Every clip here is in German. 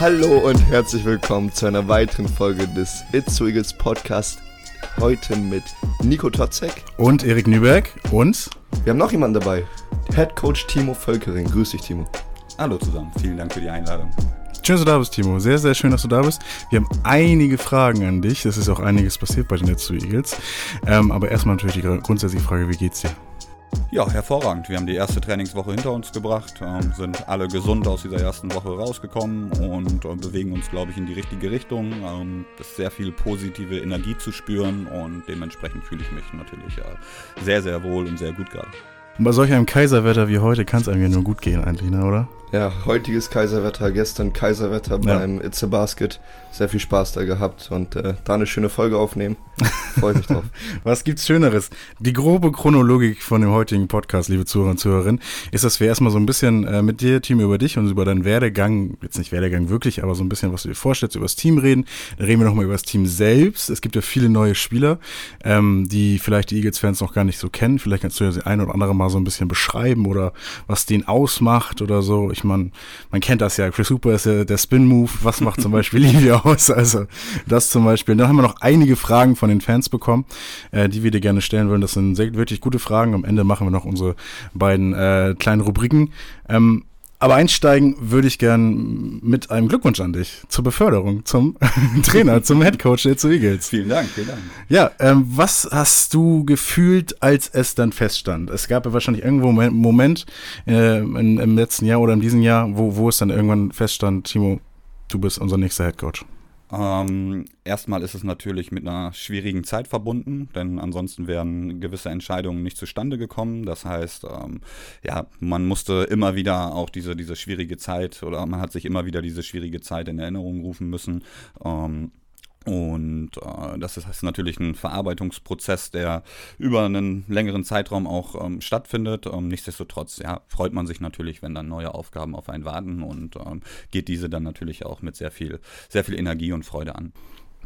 Hallo und herzlich willkommen zu einer weiteren Folge des It's So Eagles Podcast. Heute mit Nico Totzek. Und Erik Nüberg. Und? Wir haben noch jemanden dabei. Head Coach Timo Völkering. Grüß dich, Timo. Hallo zusammen. Vielen Dank für die Einladung. Schön, dass du da bist, Timo. Sehr, sehr schön, dass du da bist. Wir haben einige Fragen an dich. Es ist auch einiges passiert bei den Two Eagles. Ähm, aber erstmal natürlich die grundsätzliche Frage, wie geht's dir? Ja, hervorragend. Wir haben die erste Trainingswoche hinter uns gebracht, ähm, sind alle gesund aus dieser ersten Woche rausgekommen und äh, bewegen uns, glaube ich, in die richtige Richtung. Ähm, es ist sehr viel positive Energie zu spüren und dementsprechend fühle ich mich natürlich äh, sehr, sehr wohl und sehr gut gerade. Bei solch einem Kaiserwetter wie heute kann es einem ja nur gut gehen eigentlich, ne, oder? Ja, heutiges Kaiserwetter, gestern Kaiserwetter ja. beim It's a Basket. Sehr viel Spaß da gehabt und äh, da eine schöne Folge aufnehmen. Freue mich drauf. Was gibt's Schöneres? Die grobe Chronologik von dem heutigen Podcast, liebe Zuhörer und Zuhörerinnen, ist, dass wir erstmal so ein bisschen äh, mit dir, Team, über dich und über deinen Werdegang, jetzt nicht Werdegang wirklich, aber so ein bisschen, was du dir vorstellst, über das Team reden. Dann reden wir nochmal über das Team selbst. Es gibt ja viele neue Spieler, ähm, die vielleicht die Eagles-Fans noch gar nicht so kennen. Vielleicht kannst du ja das ein oder andere mal so ein bisschen beschreiben oder was den ausmacht oder so. Ich ich meine, man kennt das ja. Chris Hooper ist ja der Spin-Move. Was macht zum Beispiel Livia aus? Also das zum Beispiel. Dann haben wir noch einige Fragen von den Fans bekommen, äh, die wir dir gerne stellen würden. Das sind sehr, wirklich gute Fragen. Am Ende machen wir noch unsere beiden äh, kleinen Rubriken. Ähm, aber einsteigen würde ich gern mit einem Glückwunsch an dich zur Beförderung, zum Trainer, zum Headcoach der zu Eagles. Vielen Dank, vielen Dank. Ja, ähm, was hast du gefühlt, als es dann feststand? Es gab ja wahrscheinlich irgendwo einen Moment äh, in, im letzten Jahr oder in diesem Jahr, wo, wo es dann irgendwann feststand, Timo, du bist unser nächster Headcoach. Ähm, erstmal ist es natürlich mit einer schwierigen Zeit verbunden, denn ansonsten wären gewisse Entscheidungen nicht zustande gekommen. Das heißt, ähm, ja, man musste immer wieder auch diese, diese schwierige Zeit oder man hat sich immer wieder diese schwierige Zeit in Erinnerung rufen müssen. Ähm, und äh, das ist natürlich ein Verarbeitungsprozess, der über einen längeren Zeitraum auch ähm, stattfindet. Ähm, nichtsdestotrotz ja, freut man sich natürlich, wenn dann neue Aufgaben auf einen warten und ähm, geht diese dann natürlich auch mit sehr viel, sehr viel Energie und Freude an.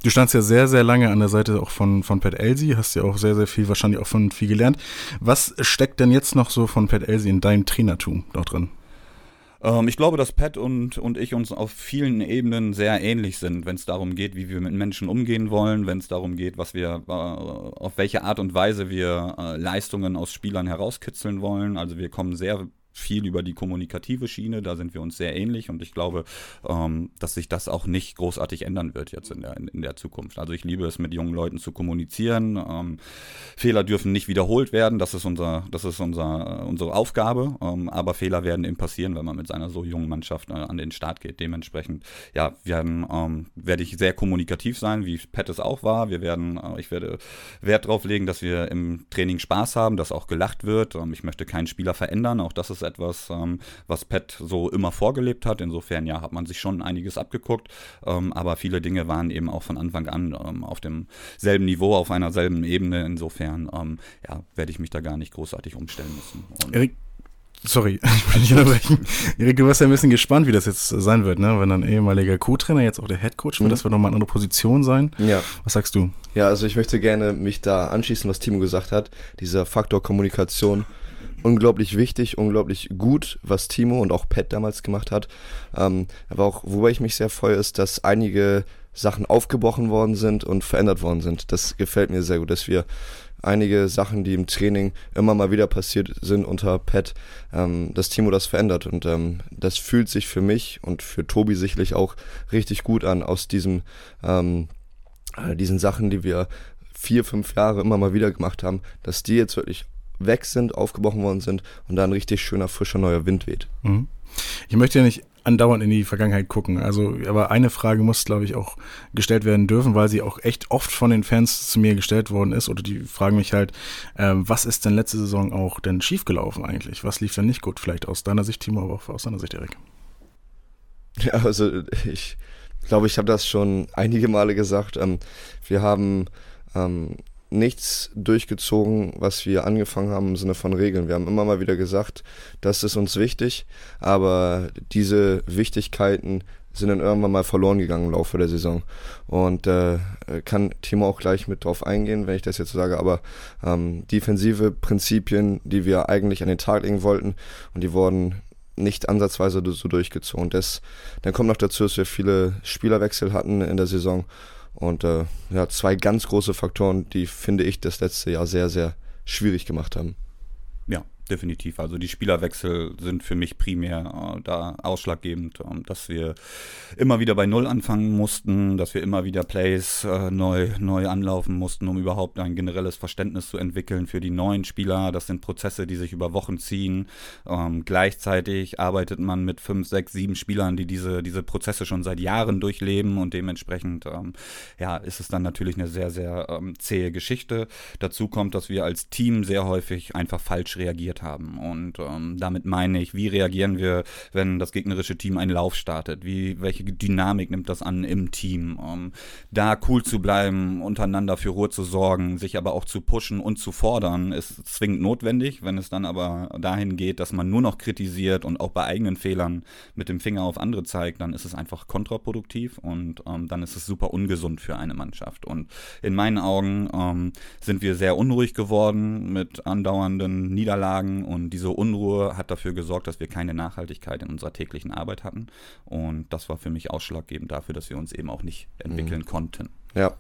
Du standst ja sehr, sehr lange an der Seite auch von, von Pat Elsie, hast ja auch sehr, sehr viel, wahrscheinlich auch von viel gelernt. Was steckt denn jetzt noch so von Pat Elsie in deinem Trainertum dort drin? Ähm, ich glaube, dass Pat und, und ich uns auf vielen Ebenen sehr ähnlich sind, wenn es darum geht, wie wir mit Menschen umgehen wollen, wenn es darum geht, was wir, äh, auf welche Art und Weise wir äh, Leistungen aus Spielern herauskitzeln wollen. Also wir kommen sehr viel über die kommunikative Schiene, da sind wir uns sehr ähnlich und ich glaube, ähm, dass sich das auch nicht großartig ändern wird jetzt in der, in, in der Zukunft. Also ich liebe es, mit jungen Leuten zu kommunizieren. Ähm, Fehler dürfen nicht wiederholt werden, das ist, unser, das ist unser, äh, unsere Aufgabe, ähm, aber Fehler werden eben passieren, wenn man mit seiner so jungen Mannschaft äh, an den Start geht. Dementsprechend, ja, werden, ähm, werde ich sehr kommunikativ sein, wie Pat es auch war. Wir werden, äh, ich werde Wert darauf legen, dass wir im Training Spaß haben, dass auch gelacht wird. Ähm, ich möchte keinen Spieler verändern, auch das ist etwas, ähm, was Pat so immer vorgelebt hat. Insofern, ja, hat man sich schon einiges abgeguckt. Ähm, aber viele Dinge waren eben auch von Anfang an ähm, auf demselben Niveau, auf einer selben Ebene. Insofern, ähm, ja, werde ich mich da gar nicht großartig umstellen müssen. Und Erik, Sorry, ich will nicht unterbrechen. Erik, du warst ja ein bisschen gespannt, wie das jetzt sein wird, ne? Wenn dann ehemaliger Co-Trainer, jetzt auch der Headcoach, wird mhm. das wird nochmal eine andere Position sein. Ja. Was sagst du? Ja, also ich möchte gerne mich da anschließen, was Timo gesagt hat. Dieser Faktor Kommunikation unglaublich wichtig, unglaublich gut, was Timo und auch Pat damals gemacht hat. Ähm, aber auch, wobei ich mich sehr freue, ist, dass einige Sachen aufgebrochen worden sind und verändert worden sind. Das gefällt mir sehr gut, dass wir einige Sachen, die im Training immer mal wieder passiert sind unter Pat, ähm, dass Timo das verändert. Und ähm, das fühlt sich für mich und für Tobi sicherlich auch richtig gut an, aus diesem, ähm, äh, diesen Sachen, die wir vier, fünf Jahre immer mal wieder gemacht haben, dass die jetzt wirklich weg sind, aufgebrochen worden sind und da ein richtig schöner, frischer, neuer Wind weht. Mhm. Ich möchte ja nicht andauernd in die Vergangenheit gucken. Also, aber eine Frage muss, glaube ich, auch gestellt werden dürfen, weil sie auch echt oft von den Fans zu mir gestellt worden ist. Oder die fragen mich halt, ähm, was ist denn letzte Saison auch denn schiefgelaufen eigentlich? Was lief denn nicht gut? Vielleicht aus deiner Sicht, Timo, aber auch aus deiner Sicht, Erik. Ja, also ich glaube, ich habe das schon einige Male gesagt. Ähm, wir haben ähm, nichts durchgezogen, was wir angefangen haben im Sinne von Regeln. Wir haben immer mal wieder gesagt, das ist uns wichtig, aber diese Wichtigkeiten sind dann irgendwann mal verloren gegangen im Laufe der Saison. Und äh, kann Timo auch gleich mit drauf eingehen, wenn ich das jetzt sage, aber ähm, defensive Prinzipien, die wir eigentlich an den Tag legen wollten und die wurden nicht ansatzweise so durchgezogen. Das, dann kommt noch dazu, dass wir viele Spielerwechsel hatten in der Saison und äh, ja, zwei ganz große Faktoren, die finde ich das letzte Jahr sehr, sehr schwierig gemacht haben. Ja, definitiv. Also die Spielerwechsel sind für mich primär äh, da ausschlaggebend, äh, dass wir immer wieder bei Null anfangen mussten, dass wir immer wieder Plays äh, neu, neu anlaufen mussten, um überhaupt ein generelles Verständnis zu entwickeln für die neuen Spieler. Das sind Prozesse, die sich über Wochen ziehen. Ähm, gleichzeitig arbeitet man mit fünf, sechs, sieben Spielern, die diese, diese Prozesse schon seit Jahren durchleben und dementsprechend ähm, ja, ist es dann natürlich eine sehr, sehr ähm, zähe Geschichte. Dazu kommt, dass wir als Team sehr häufig einfach falsch reagieren reagiert haben. Und ähm, damit meine ich, wie reagieren wir, wenn das gegnerische Team einen Lauf startet? Wie, welche Dynamik nimmt das an im Team? Ähm, da cool zu bleiben, untereinander für Ruhe zu sorgen, sich aber auch zu pushen und zu fordern, ist zwingend notwendig. Wenn es dann aber dahin geht, dass man nur noch kritisiert und auch bei eigenen Fehlern mit dem Finger auf andere zeigt, dann ist es einfach kontraproduktiv und ähm, dann ist es super ungesund für eine Mannschaft. Und in meinen Augen ähm, sind wir sehr unruhig geworden mit andauernden Niederlagen sagen. Und diese Unruhe hat dafür gesorgt, dass wir keine Nachhaltigkeit in unserer täglichen Arbeit hatten. Und das war für mich ausschlaggebend dafür, dass wir uns eben auch nicht entwickeln mhm. konnten. Ja.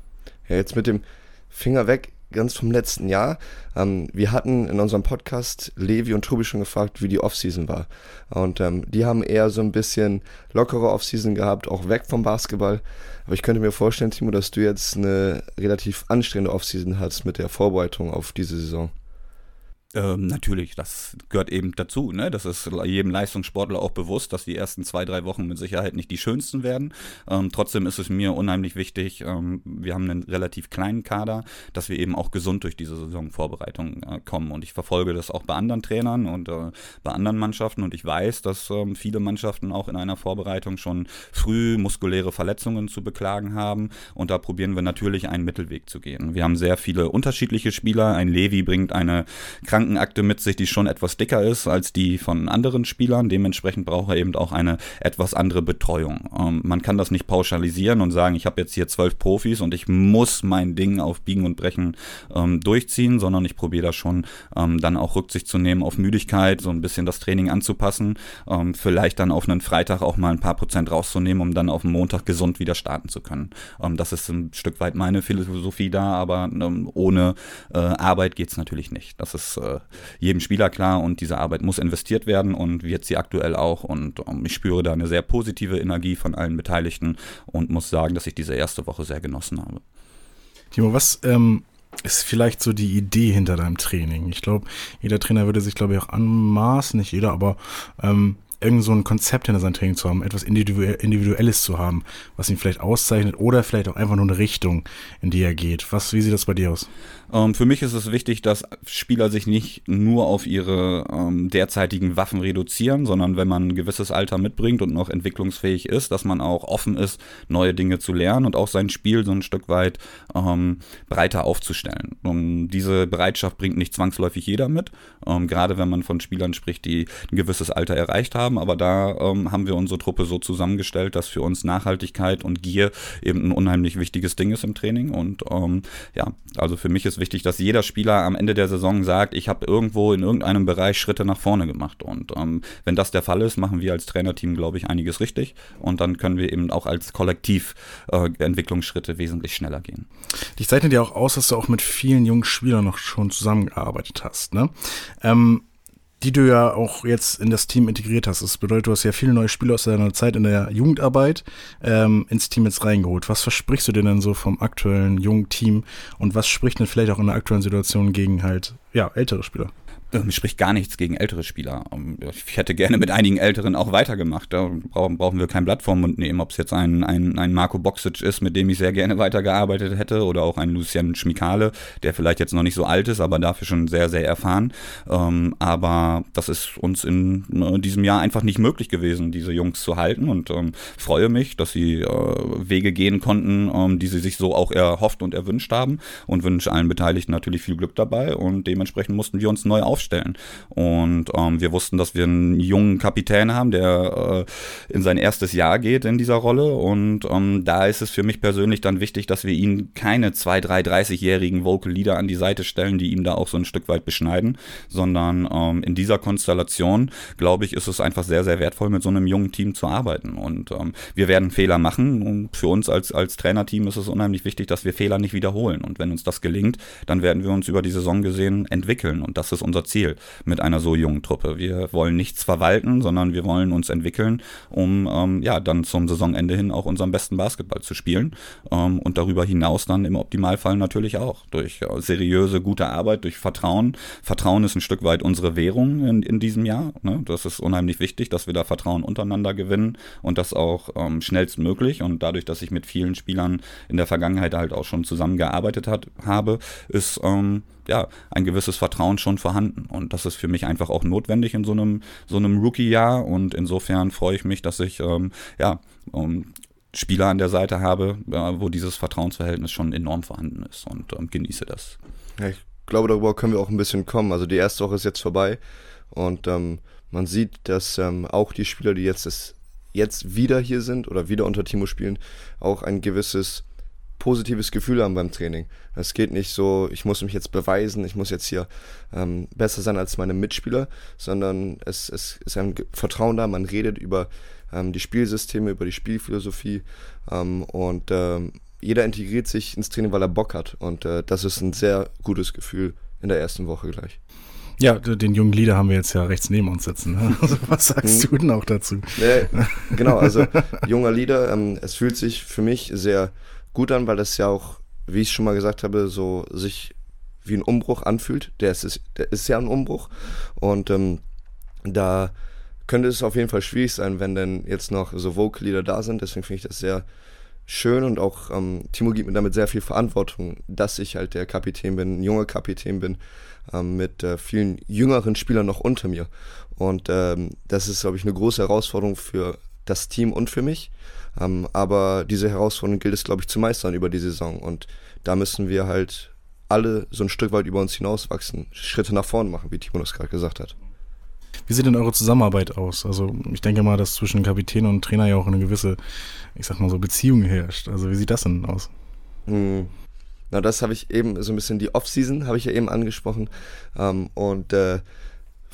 ja, jetzt mit dem Finger weg ganz vom letzten Jahr. Ähm, wir hatten in unserem Podcast Levi und Tobi schon gefragt, wie die Offseason war. Und ähm, die haben eher so ein bisschen lockere Offseason gehabt, auch weg vom Basketball. Aber ich könnte mir vorstellen, Timo, dass du jetzt eine relativ anstrengende Offseason hast mit der Vorbereitung auf diese Saison. Ähm, natürlich, das gehört eben dazu. Ne? Das ist jedem Leistungssportler auch bewusst, dass die ersten zwei, drei Wochen mit Sicherheit nicht die schönsten werden. Ähm, trotzdem ist es mir unheimlich wichtig, ähm, wir haben einen relativ kleinen Kader, dass wir eben auch gesund durch diese Saisonvorbereitung äh, kommen. Und ich verfolge das auch bei anderen Trainern und äh, bei anderen Mannschaften. Und ich weiß, dass ähm, viele Mannschaften auch in einer Vorbereitung schon früh muskuläre Verletzungen zu beklagen haben. Und da probieren wir natürlich einen Mittelweg zu gehen. Wir haben sehr viele unterschiedliche Spieler. Ein Levi bringt eine Krankheit Krankenakte mit sich, die schon etwas dicker ist als die von anderen Spielern. Dementsprechend braucht er eben auch eine etwas andere Betreuung. Ähm, man kann das nicht pauschalisieren und sagen, ich habe jetzt hier zwölf Profis und ich muss mein Ding auf Biegen und Brechen ähm, durchziehen, sondern ich probiere da schon ähm, dann auch Rücksicht zu nehmen auf Müdigkeit, so ein bisschen das Training anzupassen, ähm, vielleicht dann auf einen Freitag auch mal ein paar Prozent rauszunehmen, um dann auf den Montag gesund wieder starten zu können. Ähm, das ist ein Stück weit meine Philosophie da, aber ähm, ohne äh, Arbeit geht es natürlich nicht. Das ist äh, jedem Spieler klar und diese Arbeit muss investiert werden und wird sie aktuell auch. Und um, ähm, ich spüre da eine sehr positive Energie von allen Beteiligten und muss sagen, dass ich diese erste Woche sehr genossen habe. Timo, was ähm, ist vielleicht so die Idee hinter deinem Training? Ich glaube, jeder Trainer würde sich, glaube ich, auch anmaßen, nicht jeder, aber ähm, irgend so ein Konzept hinter seinem Training zu haben, etwas Individuelles zu haben, was ihn vielleicht auszeichnet oder vielleicht auch einfach nur eine Richtung, in die er geht. Was, wie sieht das bei dir aus? Ähm, für mich ist es wichtig, dass Spieler sich nicht nur auf ihre ähm, derzeitigen Waffen reduzieren, sondern wenn man ein gewisses Alter mitbringt und noch entwicklungsfähig ist, dass man auch offen ist, neue Dinge zu lernen und auch sein Spiel so ein Stück weit ähm, breiter aufzustellen. Und diese Bereitschaft bringt nicht zwangsläufig jeder mit, ähm, gerade wenn man von Spielern spricht, die ein gewisses Alter erreicht haben. Aber da ähm, haben wir unsere Truppe so zusammengestellt, dass für uns Nachhaltigkeit und Gier eben ein unheimlich wichtiges Ding ist im Training. Und ähm, ja, also für mich ist wichtig, dass jeder Spieler am Ende der Saison sagt, ich habe irgendwo in irgendeinem Bereich Schritte nach vorne gemacht. Und ähm, wenn das der Fall ist, machen wir als Trainerteam, glaube ich, einiges richtig. Und dann können wir eben auch als Kollektiv äh, Entwicklungsschritte wesentlich schneller gehen. Dich zeichnet ja auch aus, dass du auch mit vielen jungen Spielern noch schon zusammengearbeitet hast. Ne? Ähm, die du ja auch jetzt in das Team integriert hast. Das bedeutet, du hast ja viele neue Spieler aus deiner Zeit in der Jugendarbeit ähm, ins Team jetzt reingeholt. Was versprichst du dir denn so vom aktuellen jungen Team und was spricht denn vielleicht auch in der aktuellen Situation gegen halt ja, ältere Spieler? Ähm, spricht gar nichts gegen ältere Spieler. Ähm, ich hätte gerne mit einigen Älteren auch weitergemacht. Da brauchen wir kein Blatt vorm Mund nehmen. Ob es jetzt ein, ein, ein Marco Boxic ist, mit dem ich sehr gerne weitergearbeitet hätte, oder auch ein Lucian Schmikale, der vielleicht jetzt noch nicht so alt ist, aber dafür schon sehr, sehr erfahren. Ähm, aber das ist uns in äh, diesem Jahr einfach nicht möglich gewesen, diese Jungs zu halten. Und ähm, freue mich, dass sie äh, Wege gehen konnten, ähm, die sie sich so auch erhofft und erwünscht haben. Und wünsche allen Beteiligten natürlich viel Glück dabei. Und dementsprechend mussten wir uns neu aufstellen aufstellen. Und ähm, wir wussten, dass wir einen jungen Kapitän haben, der äh, in sein erstes Jahr geht in dieser Rolle. Und ähm, da ist es für mich persönlich dann wichtig, dass wir ihn keine zwei, drei, 30-jährigen Vocal Leader an die Seite stellen, die ihm da auch so ein Stück weit beschneiden, sondern ähm, in dieser Konstellation, glaube ich, ist es einfach sehr, sehr wertvoll, mit so einem jungen Team zu arbeiten. Und ähm, wir werden Fehler machen. Und für uns als, als Trainerteam ist es unheimlich wichtig, dass wir Fehler nicht wiederholen. Und wenn uns das gelingt, dann werden wir uns über die Saison gesehen entwickeln. Und das ist unser Ziel mit einer so jungen Truppe. Wir wollen nichts verwalten, sondern wir wollen uns entwickeln, um ähm, ja dann zum Saisonende hin auch unseren besten Basketball zu spielen. Ähm, und darüber hinaus dann im Optimalfall natürlich auch durch äh, seriöse, gute Arbeit, durch Vertrauen. Vertrauen ist ein Stück weit unsere Währung in, in diesem Jahr. Ne? Das ist unheimlich wichtig, dass wir da Vertrauen untereinander gewinnen und das auch ähm, schnellstmöglich. Und dadurch, dass ich mit vielen Spielern in der Vergangenheit halt auch schon zusammengearbeitet hat, habe, ist ähm, ja ein gewisses Vertrauen schon vorhanden. Und das ist für mich einfach auch notwendig in so einem, so einem Rookie-Jahr. Und insofern freue ich mich, dass ich ähm, ja um, Spieler an der Seite habe, äh, wo dieses Vertrauensverhältnis schon enorm vorhanden ist und ähm, genieße das. Ja, ich glaube, darüber können wir auch ein bisschen kommen. Also die erste Woche ist jetzt vorbei und ähm, man sieht, dass ähm, auch die Spieler, die jetzt, das, jetzt wieder hier sind oder wieder unter Timo spielen, auch ein gewisses positives Gefühl haben beim Training. Es geht nicht so, ich muss mich jetzt beweisen, ich muss jetzt hier ähm, besser sein als meine Mitspieler, sondern es, es ist ein Vertrauen da, man redet über ähm, die Spielsysteme, über die Spielphilosophie ähm, und ähm, jeder integriert sich ins Training, weil er Bock hat und äh, das ist ein sehr gutes Gefühl in der ersten Woche gleich. Ja, den jungen Leader haben wir jetzt ja rechts neben uns sitzen. Ne? Also was sagst mhm. du denn auch dazu? Nee, genau, also junger Leader, ähm, es fühlt sich für mich sehr gut an, weil das ja auch, wie ich schon mal gesagt habe, so sich wie ein Umbruch anfühlt. Der ist, der ist ja ein Umbruch. Und ähm, da könnte es auf jeden Fall schwierig sein, wenn denn jetzt noch so Vocal-Lieder da sind. Deswegen finde ich das sehr schön und auch ähm, Timo gibt mir damit sehr viel Verantwortung, dass ich halt der Kapitän bin, ein junger Kapitän bin, ähm, mit äh, vielen jüngeren Spielern noch unter mir. Und ähm, das ist, glaube ich, eine große Herausforderung für das Team und für mich. Ähm, aber diese Herausforderung gilt es, glaube ich, zu meistern über die Saison. Und da müssen wir halt alle so ein Stück weit über uns hinauswachsen, Schritte nach vorne machen, wie Timo das gerade gesagt hat. Wie sieht denn eure Zusammenarbeit aus? Also ich denke mal, dass zwischen Kapitän und Trainer ja auch eine gewisse, ich sag mal so, Beziehung herrscht. Also wie sieht das denn aus? Hm. Na, das habe ich eben, so ein bisschen die Off-Season habe ich ja eben angesprochen. Ähm, und äh,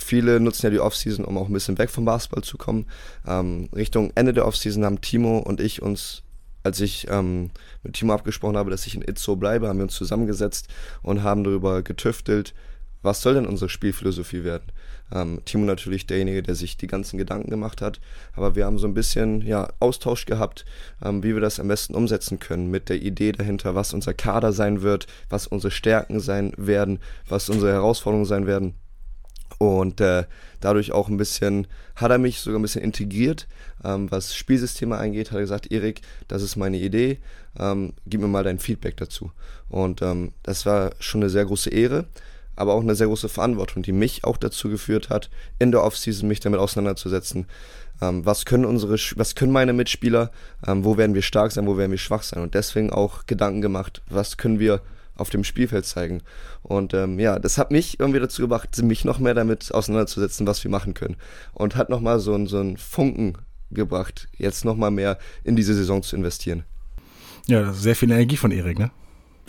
Viele nutzen ja die Offseason, um auch ein bisschen weg vom Basketball zu kommen. Ähm, Richtung Ende der Offseason haben Timo und ich uns, als ich ähm, mit Timo abgesprochen habe, dass ich in Itzo bleibe, haben wir uns zusammengesetzt und haben darüber getüftelt, was soll denn unsere Spielphilosophie werden? Ähm, Timo natürlich derjenige, der sich die ganzen Gedanken gemacht hat, aber wir haben so ein bisschen ja, Austausch gehabt, ähm, wie wir das am besten umsetzen können, mit der Idee dahinter, was unser Kader sein wird, was unsere Stärken sein werden, was unsere Herausforderungen sein werden. Und äh, dadurch auch ein bisschen, hat er mich sogar ein bisschen integriert, ähm, was Spielsysteme angeht, hat er gesagt, Erik, das ist meine Idee, ähm, gib mir mal dein Feedback dazu. Und ähm, das war schon eine sehr große Ehre, aber auch eine sehr große Verantwortung, die mich auch dazu geführt hat, in der Offseason mich damit auseinanderzusetzen. Ähm, was können unsere, was können meine Mitspieler, ähm, wo werden wir stark sein, wo werden wir schwach sein und deswegen auch Gedanken gemacht, was können wir auf dem Spielfeld zeigen. Und ähm, ja, das hat mich irgendwie dazu gebracht, mich noch mehr damit auseinanderzusetzen, was wir machen können. Und hat nochmal so, so einen Funken gebracht, jetzt nochmal mehr in diese Saison zu investieren. Ja, sehr viel Energie von Erik, ne?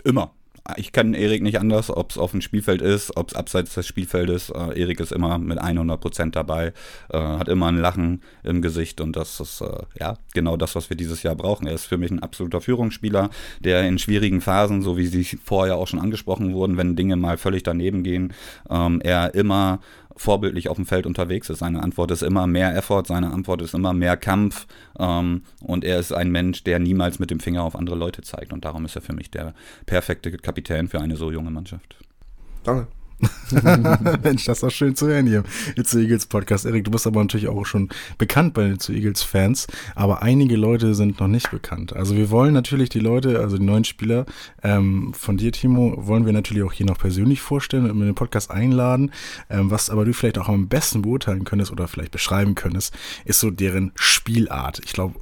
Immer ich kenne Erik nicht anders, ob es auf dem Spielfeld ist, ob es abseits des Spielfeldes. Äh, Erik ist immer mit 100 Prozent dabei, äh, hat immer ein Lachen im Gesicht und das ist äh, ja genau das, was wir dieses Jahr brauchen. Er ist für mich ein absoluter Führungsspieler, der in schwierigen Phasen, so wie sie vorher auch schon angesprochen wurden, wenn Dinge mal völlig daneben gehen, ähm, er immer vorbildlich auf dem Feld unterwegs ist. Seine Antwort ist immer mehr Effort, seine Antwort ist immer mehr Kampf ähm, und er ist ein Mensch, der niemals mit dem Finger auf andere Leute zeigt und darum ist er für mich der perfekte Kapitän für eine so junge Mannschaft. Danke. Mensch, das ist auch schön zu hören hier. It's Eagles Podcast. Erik, du bist aber natürlich auch schon bekannt bei den It's Eagles Fans, aber einige Leute sind noch nicht bekannt. Also wir wollen natürlich die Leute, also die neuen Spieler ähm, von dir, Timo, wollen wir natürlich auch hier noch persönlich vorstellen und in den Podcast einladen. Ähm, was aber du vielleicht auch am besten beurteilen könntest oder vielleicht beschreiben könntest, ist so deren Spielart. Ich glaube,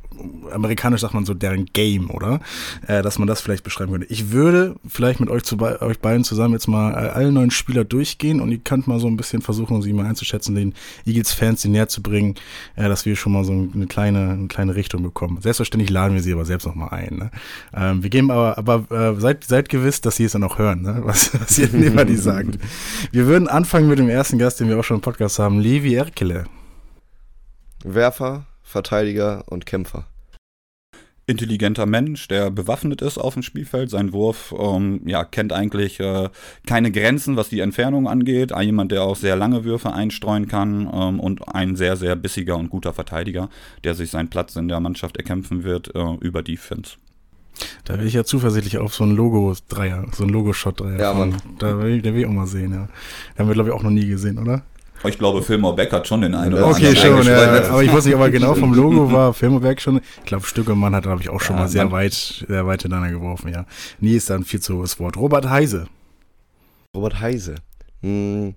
amerikanisch sagt man so deren Game, oder? Äh, dass man das vielleicht beschreiben könnte. Ich würde vielleicht mit euch, zu, euch beiden zusammen jetzt mal äh, alle neuen Spieler durchgehen und ihr könnt mal so ein bisschen versuchen, sie mal einzuschätzen, den Eagles-Fans die näher zu bringen, äh, dass wir schon mal so eine kleine, eine kleine Richtung bekommen. Selbstverständlich laden wir sie aber selbst noch mal ein. Ne? Ähm, wir geben aber, aber äh, seid, seid gewiss, dass sie es dann auch hören, ne? was, was ihr die sagt. Wir würden anfangen mit dem ersten Gast, den wir auch schon im Podcast haben, Levi Erkele. Werfer, Verteidiger und Kämpfer. Intelligenter Mensch, der bewaffnet ist auf dem Spielfeld. Sein Wurf ähm, ja, kennt eigentlich äh, keine Grenzen, was die Entfernung angeht. Jemand, der auch sehr lange Würfe einstreuen kann ähm, und ein sehr, sehr bissiger und guter Verteidiger, der sich seinen Platz in der Mannschaft erkämpfen wird äh, über Defense. Da will ich ja zuversichtlich auf so ein Logo-Dreier, so ein Logo-Shot-Dreier. Ja, Mann. Da will, ich, da will ich auch mal sehen, ja. Den haben wir, glaube ich, auch noch nie gesehen, oder? Ich glaube, Filmer Beck hat schon den einen oder Okay, anderen schon, ja, aber ich weiß nicht, ob er genau vom Logo war. Filmerberg schon. Ich glaube, Stückemann hat, glaube ich, auch schon Ja, mal sehr weit, sehr weit hintereinander geworfen, ja. Nie ist da ein viel zu hohes Wort. Robert Heise. Robert Heise. Hm,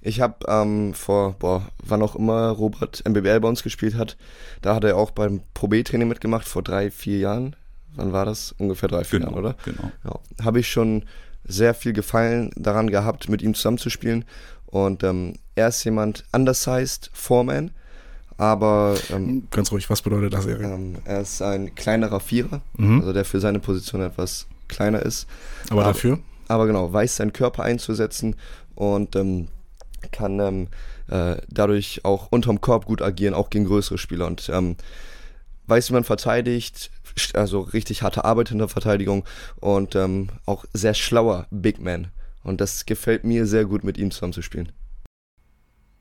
ich habe ähm, vor, boah, wann auch immer Robert MBBL bei uns gespielt hat, da hat er auch beim Pro B-Training mitgemacht, vor drei, vier Jahren. Wann war das? Ungefähr drei, vier Genau, Jahren, oder? genau. Ja, habe ich schon sehr viel Gefallen daran gehabt, mit ihm zusammenzuspielen. Und ähm, er ist jemand undersized, Foreman, aber ähm, Ganz ruhig, was bedeutet das, Erik? ähm, er ist ein kleinerer Vierer, Mhm. also der für seine Position etwas kleiner ist. Aber aber- dafür? aber genau, weiß seinen Körper einzusetzen und ähm, kann ähm, äh, dadurch auch unterm Korb gut agieren, auch gegen größere Spieler und ähm, weiß, wie man verteidigt, also richtig harte Arbeit in der Verteidigung und ähm, auch sehr schlauer Big Man. Und das gefällt mir sehr gut, mit ihm zusammen zu spielen.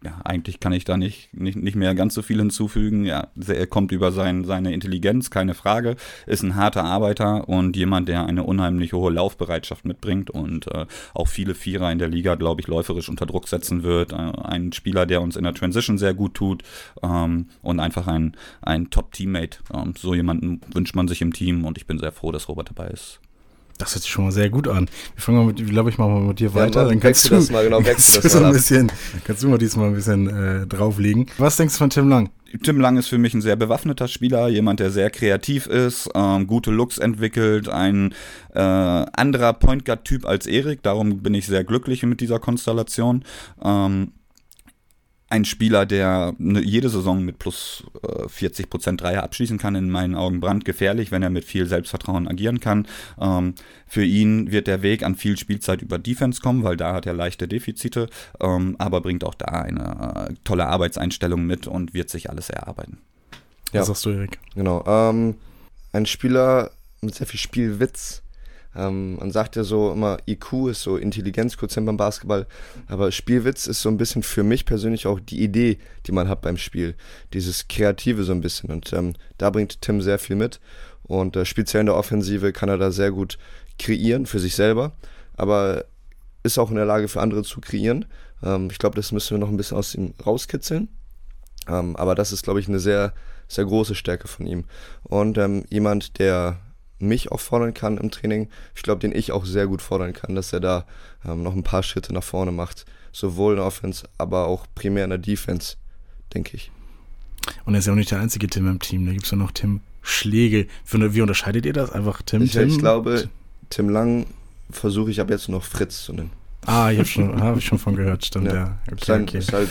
Ja, eigentlich kann ich da nicht, nicht, nicht mehr ganz so viel hinzufügen. Ja, er kommt über sein, seine Intelligenz, keine Frage, ist ein harter Arbeiter und jemand, der eine unheimlich hohe Laufbereitschaft mitbringt und äh, auch viele Vierer in der Liga, glaube ich, läuferisch unter Druck setzen wird. Äh, ein Spieler, der uns in der Transition sehr gut tut ähm, und einfach ein, ein Top-Teammate. Ähm, so jemanden wünscht man sich im Team und ich bin sehr froh, dass Robert dabei ist. Das hört sich schon mal sehr gut an. Wir fangen mal mit, glaube ich, mal mit dir weiter. Mann, Dann kannst du, das mal, genau, kannst das du mal ein bisschen, kannst du mal diesmal ein bisschen äh, drauflegen. Was denkst du von Tim Lang? Tim Lang ist für mich ein sehr bewaffneter Spieler, jemand, der sehr kreativ ist, ähm, gute Looks entwickelt, ein äh, anderer Point Guard Typ als Erik. Darum bin ich sehr glücklich mit dieser Konstellation. Ähm, ein Spieler, der jede Saison mit plus äh, 40% Dreier abschließen kann, in meinen Augen brandgefährlich, wenn er mit viel Selbstvertrauen agieren kann. Ähm, für ihn wird der Weg an viel Spielzeit über Defense kommen, weil da hat er leichte Defizite, ähm, aber bringt auch da eine äh, tolle Arbeitseinstellung mit und wird sich alles erarbeiten. Was Ja. sagst du, Erik? Genau. Ähm, ein Spieler mit sehr viel Spielwitz. Ähm, man sagt ja so immer, IQ ist so Intelligenzquotient beim Basketball, aber Spielwitz ist so ein bisschen für mich persönlich auch die Idee, die man hat beim Spiel. Dieses Kreative so ein bisschen. Und ähm, da bringt Tim sehr viel mit. Und äh, speziell in der Offensive kann er da sehr gut kreieren für sich selber, aber ist auch in der Lage für andere zu kreieren. Ähm, ich glaube, das müssen wir noch ein bisschen aus ihm rauskitzeln. Ähm, aber das ist, glaube ich, eine sehr, sehr große Stärke von ihm. Und ähm, jemand, der mich auch fordern kann im Training, ich glaube, den ich auch sehr gut fordern kann, dass er da ähm, noch ein paar Schritte nach vorne macht. Sowohl in der Offense, aber auch primär in der Defense, denke ich. Und er ist ja auch nicht der einzige Tim im Team. Da gibt es ja noch Tim Schlegel. Wie, wie unterscheidet ihr das? Einfach Tim, Ich, Tim? ich glaube, Tim Lang versuche ich ab jetzt nur noch Fritz zu nennen. Ah, ich habe schon, hab ich schon von gehört, stimmt, ja. Ja. Okay, Ist halt, okay. halt,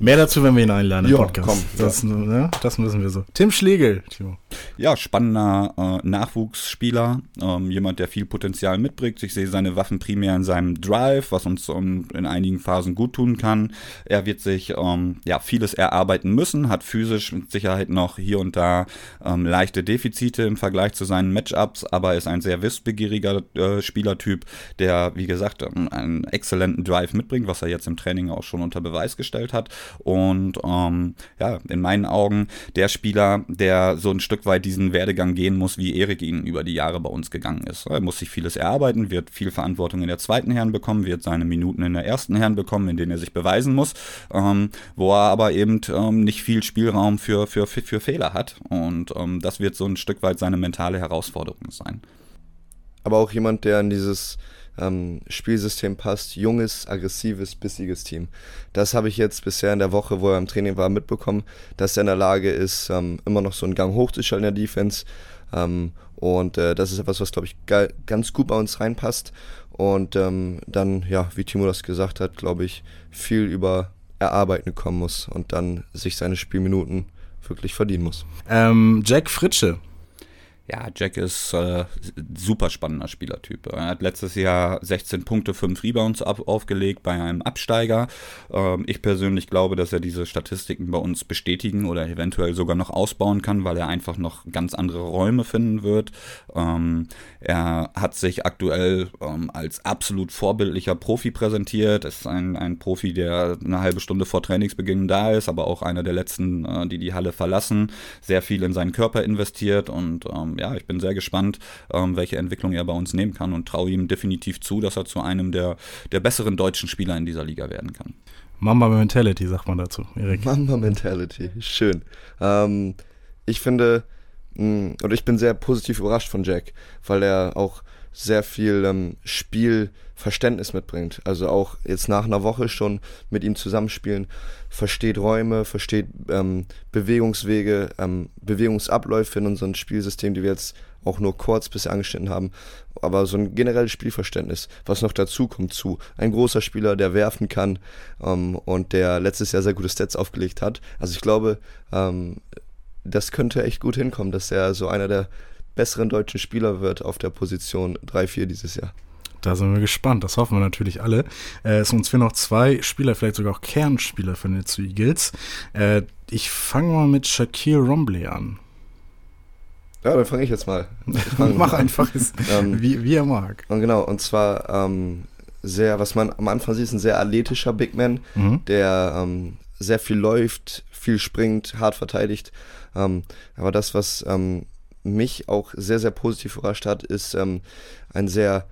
Mehr dazu, wenn wir ihn einladen im Ja, Podcast. komm, das, ne, das müssen wir so. Tim Schlegel, Timo. Ja, spannender äh, Nachwuchsspieler, ähm, jemand, der viel Potenzial mitbringt. Ich sehe seine Waffen primär in seinem Drive, was uns ähm, in einigen Phasen gut tun kann. Er wird sich ähm, ja vieles erarbeiten müssen, hat physisch mit Sicherheit noch hier und da ähm, leichte Defizite im Vergleich zu seinen Matchups, aber ist ein sehr wissbegieriger äh, Spielertyp, der wie gesagt ähm, einen exzellenten Drive mitbringt, was er jetzt im Training auch schon unter Beweis gestellt hat. Und ähm, ja, in meinen Augen der Spieler, der so ein Stück weit diesen Werdegang gehen muss, wie Erik ihn über die Jahre bei uns gegangen ist. Er muss sich vieles erarbeiten, wird viel Verantwortung in der zweiten Herren bekommen, wird seine Minuten in der ersten Herren bekommen, in denen er sich beweisen muss, ähm, wo er aber eben ähm, nicht viel Spielraum für, für, für, Fehler hat. Und ähm, das wird so ein Stück weit seine mentale Herausforderung sein. aber auch jemand, der in dieses ähm, Spielsystem passt. Junges, aggressives, bissiges Team. Das habe ich jetzt bisher in der Woche, wo er im Training war, mitbekommen, dass er in der Lage ist, ähm, immer noch so einen Gang hochzuschalten in der Defense. Ähm, und äh, das ist etwas, was, glaube ich, ganz gut bei uns reinpasst. Und ähm, dann, ja, wie Timo das gesagt hat, glaube ich, viel über Erarbeiten kommen muss und dann sich seine Spielminuten wirklich verdienen muss. Ähm, Jack Fritsche ja, Jack ist äh, super spannender Spielertyp. Er hat letztes Jahr 16 Punkte, 5 Rebounds ab, aufgelegt bei einem Absteiger. Ähm, ich persönlich glaube, dass er diese Statistiken bei uns bestätigen oder eventuell sogar noch ausbauen kann, weil er einfach noch ganz andere Räume finden wird. Ähm, er hat sich aktuell ähm, als absolut vorbildlicher Profi präsentiert. Ist ein, ein Profi, der eine halbe Stunde vor Trainingsbeginn da ist, aber auch einer der letzten, äh, die die Halle verlassen. Sehr viel in seinen Körper investiert und ähm, ja, ich bin sehr gespannt, ähm, welche Entwicklung er bei uns nehmen kann und traue ihm definitiv zu, dass er zu einem der, der besseren deutschen Spieler in dieser Liga werden kann. Mamba Mentality, sagt man dazu, Erik. Mamba Mentality, schön. Ähm, ich finde, mh, mm, und ich bin sehr positiv überrascht von Jack, weil er auch sehr viel ähm, Spielverständnis mitbringt. Also auch jetzt nach einer Woche schon mit ihm zusammenspielen, versteht Räume, versteht ähm, Bewegungswege, ähm, Bewegungsabläufe in unserem Spielsystem, die wir jetzt auch nur kurz bisher angeschnitten haben. Aber so ein generelles Spielverständnis, was noch dazu kommt zu. Ein großer Spieler, der werfen kann ähm, und der letztes Jahr sehr gute Stats aufgelegt hat. Also ich glaube, ähm, das könnte echt gut hinkommen, dass er so einer der besseren deutschen Spieler wird auf der Position 3-4 dieses Jahr. Da sind wir gespannt. Das hoffen wir natürlich alle. Äh, es uns fehlen noch zwei Spieler, vielleicht sogar auch Kernspieler von den Eagles. Äh, ich fange mal mit Shaquille Rombley an. Ja, dann fange ich jetzt mal. Ich Mach einfach, ähm, wie, wie er mag. Und genau, und zwar ähm, sehr, was man am Anfang sieht, ist ein sehr athletischer Big Man, mhm. der ähm, sehr viel läuft, viel springt, hart verteidigt. Ähm, aber das, was ähm, mich auch sehr, sehr positiv überrascht hat, ist ähm, ein sehr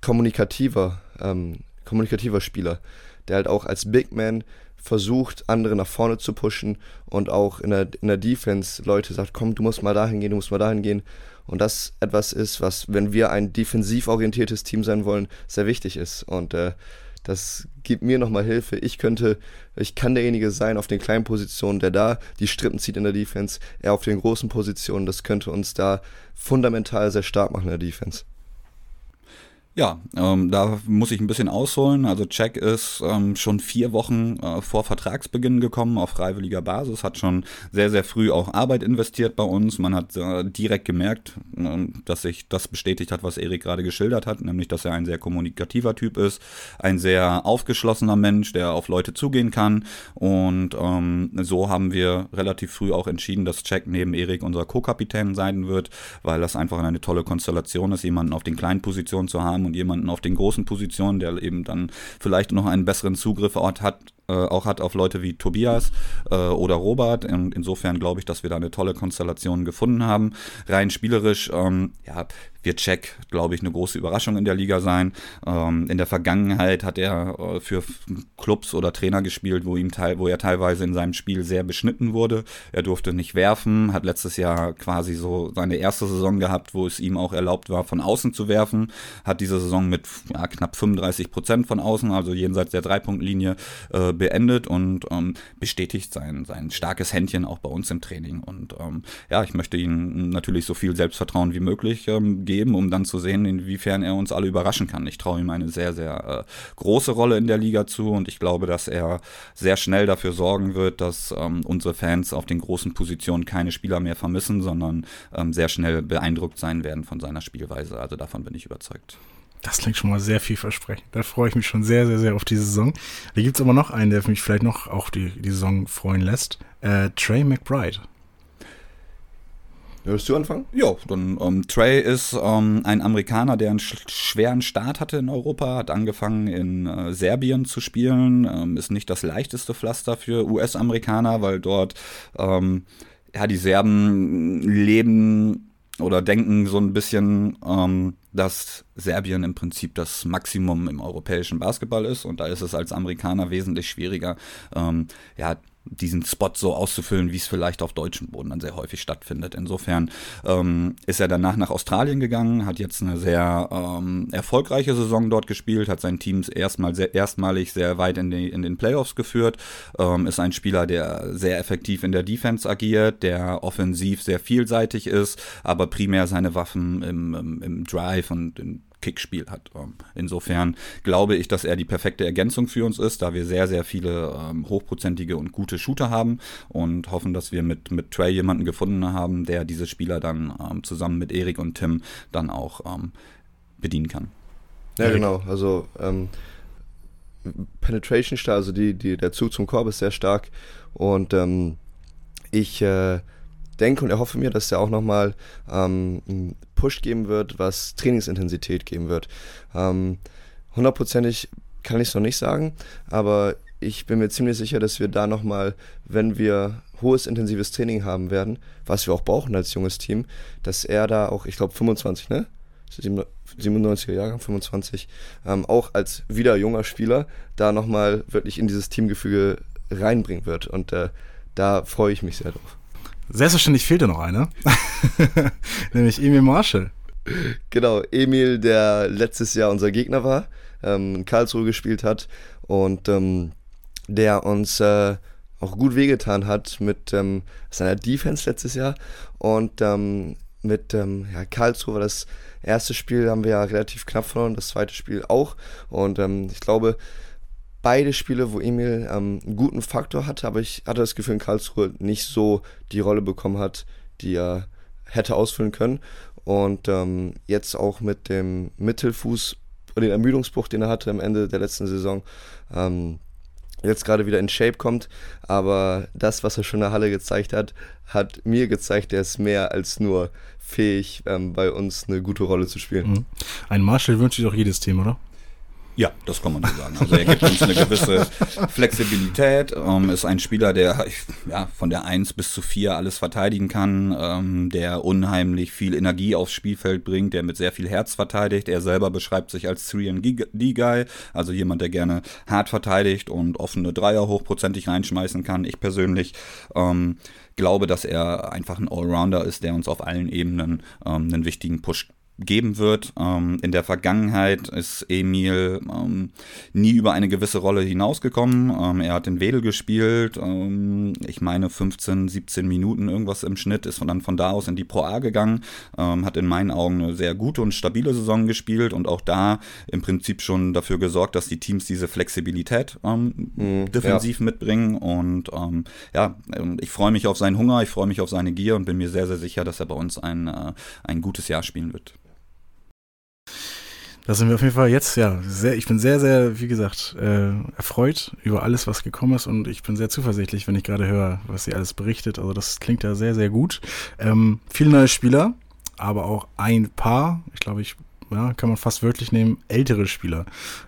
kommunikativer, ähm, kommunikativer Spieler, der halt auch als Big Man versucht, andere nach vorne zu pushen und auch in der, in der Defense Leute sagt, komm, du musst mal dahin gehen, du musst mal dahin gehen. Und das etwas ist, was, wenn wir ein defensiv orientiertes Team sein wollen, sehr wichtig ist. Und äh, das gibt mir nochmal Hilfe. Ich könnte, ich kann derjenige sein auf den kleinen Positionen, der da die Strippen zieht in der Defense. Er auf den großen Positionen, das könnte uns da fundamental sehr stark machen in der Defense. Ja, ähm, da muss ich ein bisschen ausholen. Also Jack ist ähm, schon vier Wochen äh, vor Vertragsbeginn gekommen auf freiwilliger Basis, hat schon sehr, sehr früh auch Arbeit investiert bei uns. Man hat äh, direkt gemerkt, äh, dass sich das bestätigt hat, was Erik gerade geschildert hat, nämlich dass er ein sehr kommunikativer Typ ist, ein sehr aufgeschlossener Mensch, der auf Leute zugehen kann. Und ähm, so haben wir relativ früh auch entschieden, dass Jack neben Erik unser Co-Kapitän sein wird, weil das einfach eine tolle Konstellation ist, jemanden auf den kleinen Positionen zu haben und jemanden auf den großen Positionen, der eben dann vielleicht noch einen besseren Zugriffort hat, auch hat auf Leute wie Tobias äh, oder Robert. Und insofern glaube ich, dass wir da eine tolle Konstellation gefunden haben. Rein spielerisch, ähm, ja, wird Check, glaube ich, eine große Überraschung in der Liga sein. Ähm, in der Vergangenheit hat er äh, für Clubs oder Trainer gespielt, wo, ihm teil, wo er teilweise in seinem Spiel sehr beschnitten wurde. Er durfte nicht werfen, hat letztes Jahr quasi so seine erste Saison gehabt, wo es ihm auch erlaubt war, von außen zu werfen. Hat diese Saison mit ja, knapp 35 Prozent von außen, also jenseits der Dreipunktlinie, äh, beendet und ähm, bestätigt sein, sein starkes Händchen auch bei uns im Training. Und ähm, ja, ich möchte ihm natürlich so viel Selbstvertrauen wie möglich ähm, geben um dann zu sehen, inwiefern er uns alle überraschen kann. Ich traue ihm eine sehr, sehr äh, große Rolle in der Liga zu und ich glaube, dass er sehr schnell dafür sorgen wird, dass ähm, unsere Fans auf den großen Positionen keine Spieler mehr vermissen, sondern ähm, sehr schnell beeindruckt sein werden von seiner Spielweise. Also davon bin ich überzeugt. Das klingt schon mal sehr vielversprechend. Da freue ich mich schon sehr, sehr, sehr auf die Saison. Da gibt es aber noch einen, der mich vielleicht noch auf die, die Saison freuen lässt. Äh, Trey McBride. Willst du anfangen? Ja, dann ähm, Trey ist ähm, ein Amerikaner, der einen sch schweren Start hatte in Europa, hat angefangen in äh, Serbien zu spielen, ähm, ist nicht das leichteste Pflaster für US-Amerikaner, weil dort ähm, ja die Serben leben oder denken so ein bisschen, ähm, dass Serbien im Prinzip das Maximum im europäischen Basketball ist. Und da ist es als Amerikaner wesentlich schwieriger, ähm, ja, diesen Spot so auszufüllen, wie es vielleicht auf deutschem Boden dann sehr häufig stattfindet. Insofern ähm, ist er danach nach Australien gegangen, hat jetzt eine sehr ähm, erfolgreiche Saison dort gespielt, hat sein Team erstmal sehr, erstmalig sehr weit in, die, in den Playoffs geführt, ähm, ist ein Spieler, der sehr effektiv in der Defense agiert, der offensiv sehr vielseitig ist, aber primär seine Waffen im, im, im Drive und in Kickspiel hat. Ähm, insofern glaube ich, dass er die perfekte Ergänzung für uns ist, da wir sehr, sehr viele ähm, hochprozentige und gute Shooter haben und hoffen, dass wir mit, mit Trey jemanden gefunden haben, der diese Spieler dann ähm, zusammen mit Erik und Tim dann auch ähm, bedienen kann. Ja, genau. Also ähm, Penetration stark, also die, die, der Zug zum Korb ist sehr stark und ähm, ich äh, denke und erhoffe mir, dass er auch nochmal ähm, einen Push geben wird, was Trainingsintensität geben wird. Ähm, hundertprozentig kann ich es noch nicht sagen, aber ich bin mir ziemlich sicher, dass wir da nochmal, wenn wir hohes intensives Training haben werden, was wir auch brauchen als junges Team, dass er da auch, ich glaube 25, ne? 97er Jahrgang, 25, ähm, auch als wieder junger Spieler da nochmal wirklich in dieses Teamgefüge reinbringen wird. Und äh, da freue ich mich sehr drauf. Selbstverständlich fehlt da noch einer. Nämlich Emil Marshall. Genau, Emil, der letztes Jahr unser Gegner war, ähm, in Karlsruhe gespielt hat und ähm, der uns äh, auch gut wehgetan hat mit ähm, seiner Defense letztes Jahr. Und ähm, mit ähm, ja, Karlsruhe war das erste Spiel, haben wir ja relativ knapp verloren, das zweite Spiel auch. Und ähm, ich glaube, beide Spiele, wo Emil ähm, einen guten Faktor hatte, aber ich hatte das Gefühl, in Karlsruhe nicht so die Rolle bekommen hat, die er hätte ausfüllen können. Und ähm, jetzt auch mit dem Mittelfuß den Ermüdungsbruch, den er hatte am Ende der letzten Saison, ähm, jetzt gerade wieder in Shape kommt. Aber das, was er schon in der Halle gezeigt hat, hat mir gezeigt, er ist mehr als nur fähig, ähm, bei uns eine gute Rolle zu spielen. Mhm. Ein Marshall wünscht sich doch jedes Team, oder? Ja, das kann man so sagen. Also er gibt uns eine gewisse Flexibilität, ähm, ist ein Spieler, der ja, von der 1 bis zu 4 alles verteidigen kann, ähm, der unheimlich viel Energie aufs Spielfeld bringt, der mit sehr viel Herz verteidigt. Er selber beschreibt sich als 3D-Guy, also jemand, der gerne hart verteidigt und offene Dreier hochprozentig reinschmeißen kann. Ich persönlich ähm, glaube, dass er einfach ein Allrounder ist, der uns auf allen Ebenen ähm, einen wichtigen Push geben wird. Ähm, in der Vergangenheit ist Emil ähm, nie über eine gewisse Rolle hinausgekommen. Ähm, er hat in Wedel gespielt, ähm, ich meine 15, 17 Minuten irgendwas im Schnitt, ist dann von da aus in die Pro A gegangen, ähm, hat in meinen Augen eine sehr gute und stabile Saison gespielt und auch da im Prinzip schon dafür gesorgt, dass die Teams diese Flexibilität mhm, defensiv ja. mitbringen und ja, ich freue mich auf seinen Hunger, ich freue mich auf seine Gier und bin mir sehr, sehr sicher, dass er bei uns ein, äh, ein gutes Jahr spielen wird. Da sind wir auf jeden Fall jetzt, ja, sehr, ich bin sehr, sehr, wie gesagt, äh, erfreut über alles, was gekommen ist und ich bin sehr zuversichtlich, wenn ich gerade höre, was sie alles berichtet. Also das klingt ja sehr, sehr gut. Ähm, viele neue Spieler, aber auch ein paar, ich glaube, ich, ja, kann man fast wörtlich nehmen, ältere Spieler.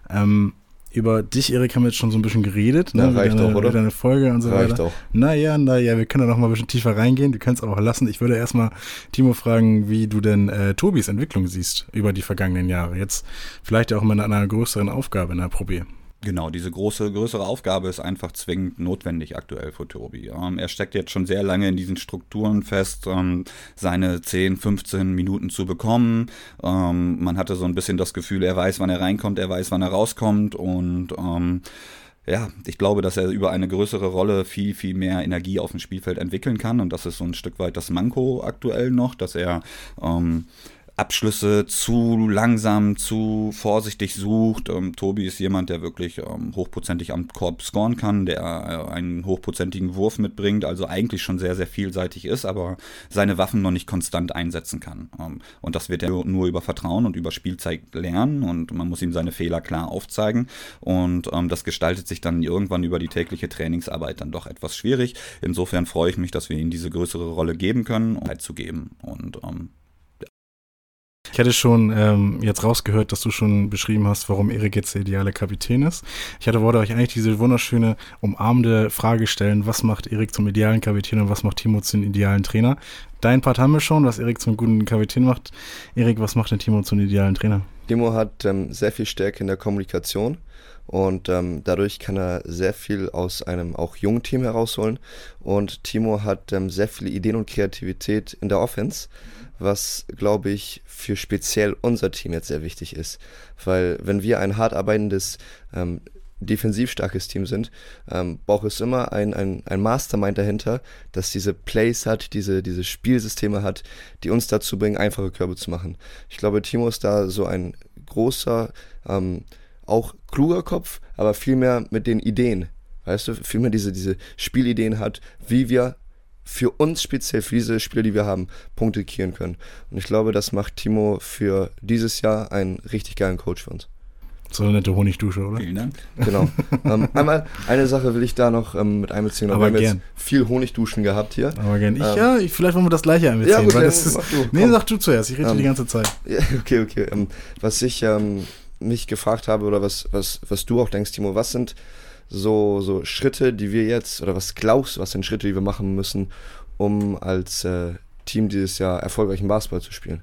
Ähm, über dich, Erik, haben wir jetzt schon so ein bisschen geredet. Ne? Ja, reicht deine, auch, oder? Deine Folge und so reicht weiter. Auch. Naja, naja, wir können da noch mal ein bisschen tiefer reingehen. Du kannst auch lassen. Ich würde erstmal Timo fragen, wie du denn äh, Tobis Entwicklung siehst über die vergangenen Jahre. Jetzt vielleicht auch mal in einer größeren Aufgabe in der Probe. Genau, diese große, größere Aufgabe ist einfach zwingend notwendig aktuell für Tobi. Ähm, er steckt jetzt schon sehr lange in diesen Strukturen fest, ähm, seine 10, 15 Minuten zu bekommen. Ähm, man hatte so ein bisschen das Gefühl, er weiß, wann er reinkommt, er weiß, wann er rauskommt und ähm, ja, ich glaube, dass er über eine größere Rolle viel, viel mehr Energie auf dem Spielfeld entwickeln kann und das ist so ein Stück weit das Manko aktuell noch, dass er ähm, Abschlüsse zu langsam, zu vorsichtig sucht. Ähm, Tobi ist jemand, der wirklich ähm, hochprozentig am Korb scoren kann, der äh, einen hochprozentigen Wurf mitbringt, also eigentlich schon sehr, sehr vielseitig ist, aber seine Waffen noch nicht konstant einsetzen kann. Ähm, und das wird er nur über Vertrauen und über Spielzeit lernen und man muss ihm seine Fehler klar aufzeigen. Und ähm, das gestaltet sich dann irgendwann über die tägliche Trainingsarbeit dann doch etwas schwierig. Insofern freue ich mich, dass wir ihm diese größere Rolle geben können, um Zeit zu geben. Und ähm, ich hatte schon ähm, jetzt rausgehört, dass du schon beschrieben hast, warum Erik jetzt der ideale Kapitän ist. Ich hatte wollte euch eigentlich diese wunderschöne, umarmende Frage stellen, was macht Erik zum idealen Kapitän und was macht Timo zum idealen Trainer? Dein Part haben wir schon, was Erik zum guten Kapitän macht. Erik, was macht denn Timo zum idealen Trainer? Timo hat ähm, sehr viel Stärke in der Kommunikation Und ähm, dadurch kann er sehr viel aus einem auch jungen Team herausholen. Und Timo hat ähm, sehr viele Ideen und Kreativität in der Offense, was, glaube ich, für speziell unser Team jetzt sehr wichtig ist. Weil wenn wir ein hart arbeitendes ähm, defensiv starkes Team sind, ähm, braucht es immer ein, ein, ein Mastermind dahinter, das diese Plays hat, diese, diese Spielsysteme hat, die uns dazu bringen, einfache Körbe zu machen. Ich glaube, Timo ist da so ein großer, ähm, auch kluger Kopf, aber vielmehr mit den Ideen. Weißt du, vielmehr diese, diese Spielideen hat, wie wir für uns speziell, für diese Spiele, die wir haben, Punkte kreieren können. Und ich glaube, das macht Timo für dieses Jahr einen richtig geilen Coach für uns. So eine nette Honigdusche, oder? Vielen Dank. Genau. ähm, einmal, eine Sache will ich da noch ähm, mit einbeziehen. Aber wir haben gern. jetzt viel Honigduschen gehabt hier. Aber gern. Ich, Ähm, ja, ich, vielleicht wollen wir das gleiche einbeziehen. Ja, gut, weil das ist, mach du, nee, komm. sag du zuerst. Ich rede Ähm, die ganze Zeit. Ja, okay, okay. Ähm, was ich ähm, mich gefragt habe oder was, was, was du auch denkst, Timo, was sind so, so Schritte, die wir jetzt, oder was glaubst du, was sind Schritte, die wir machen müssen, um als äh, Team dieses Jahr erfolgreichen Basketball zu spielen?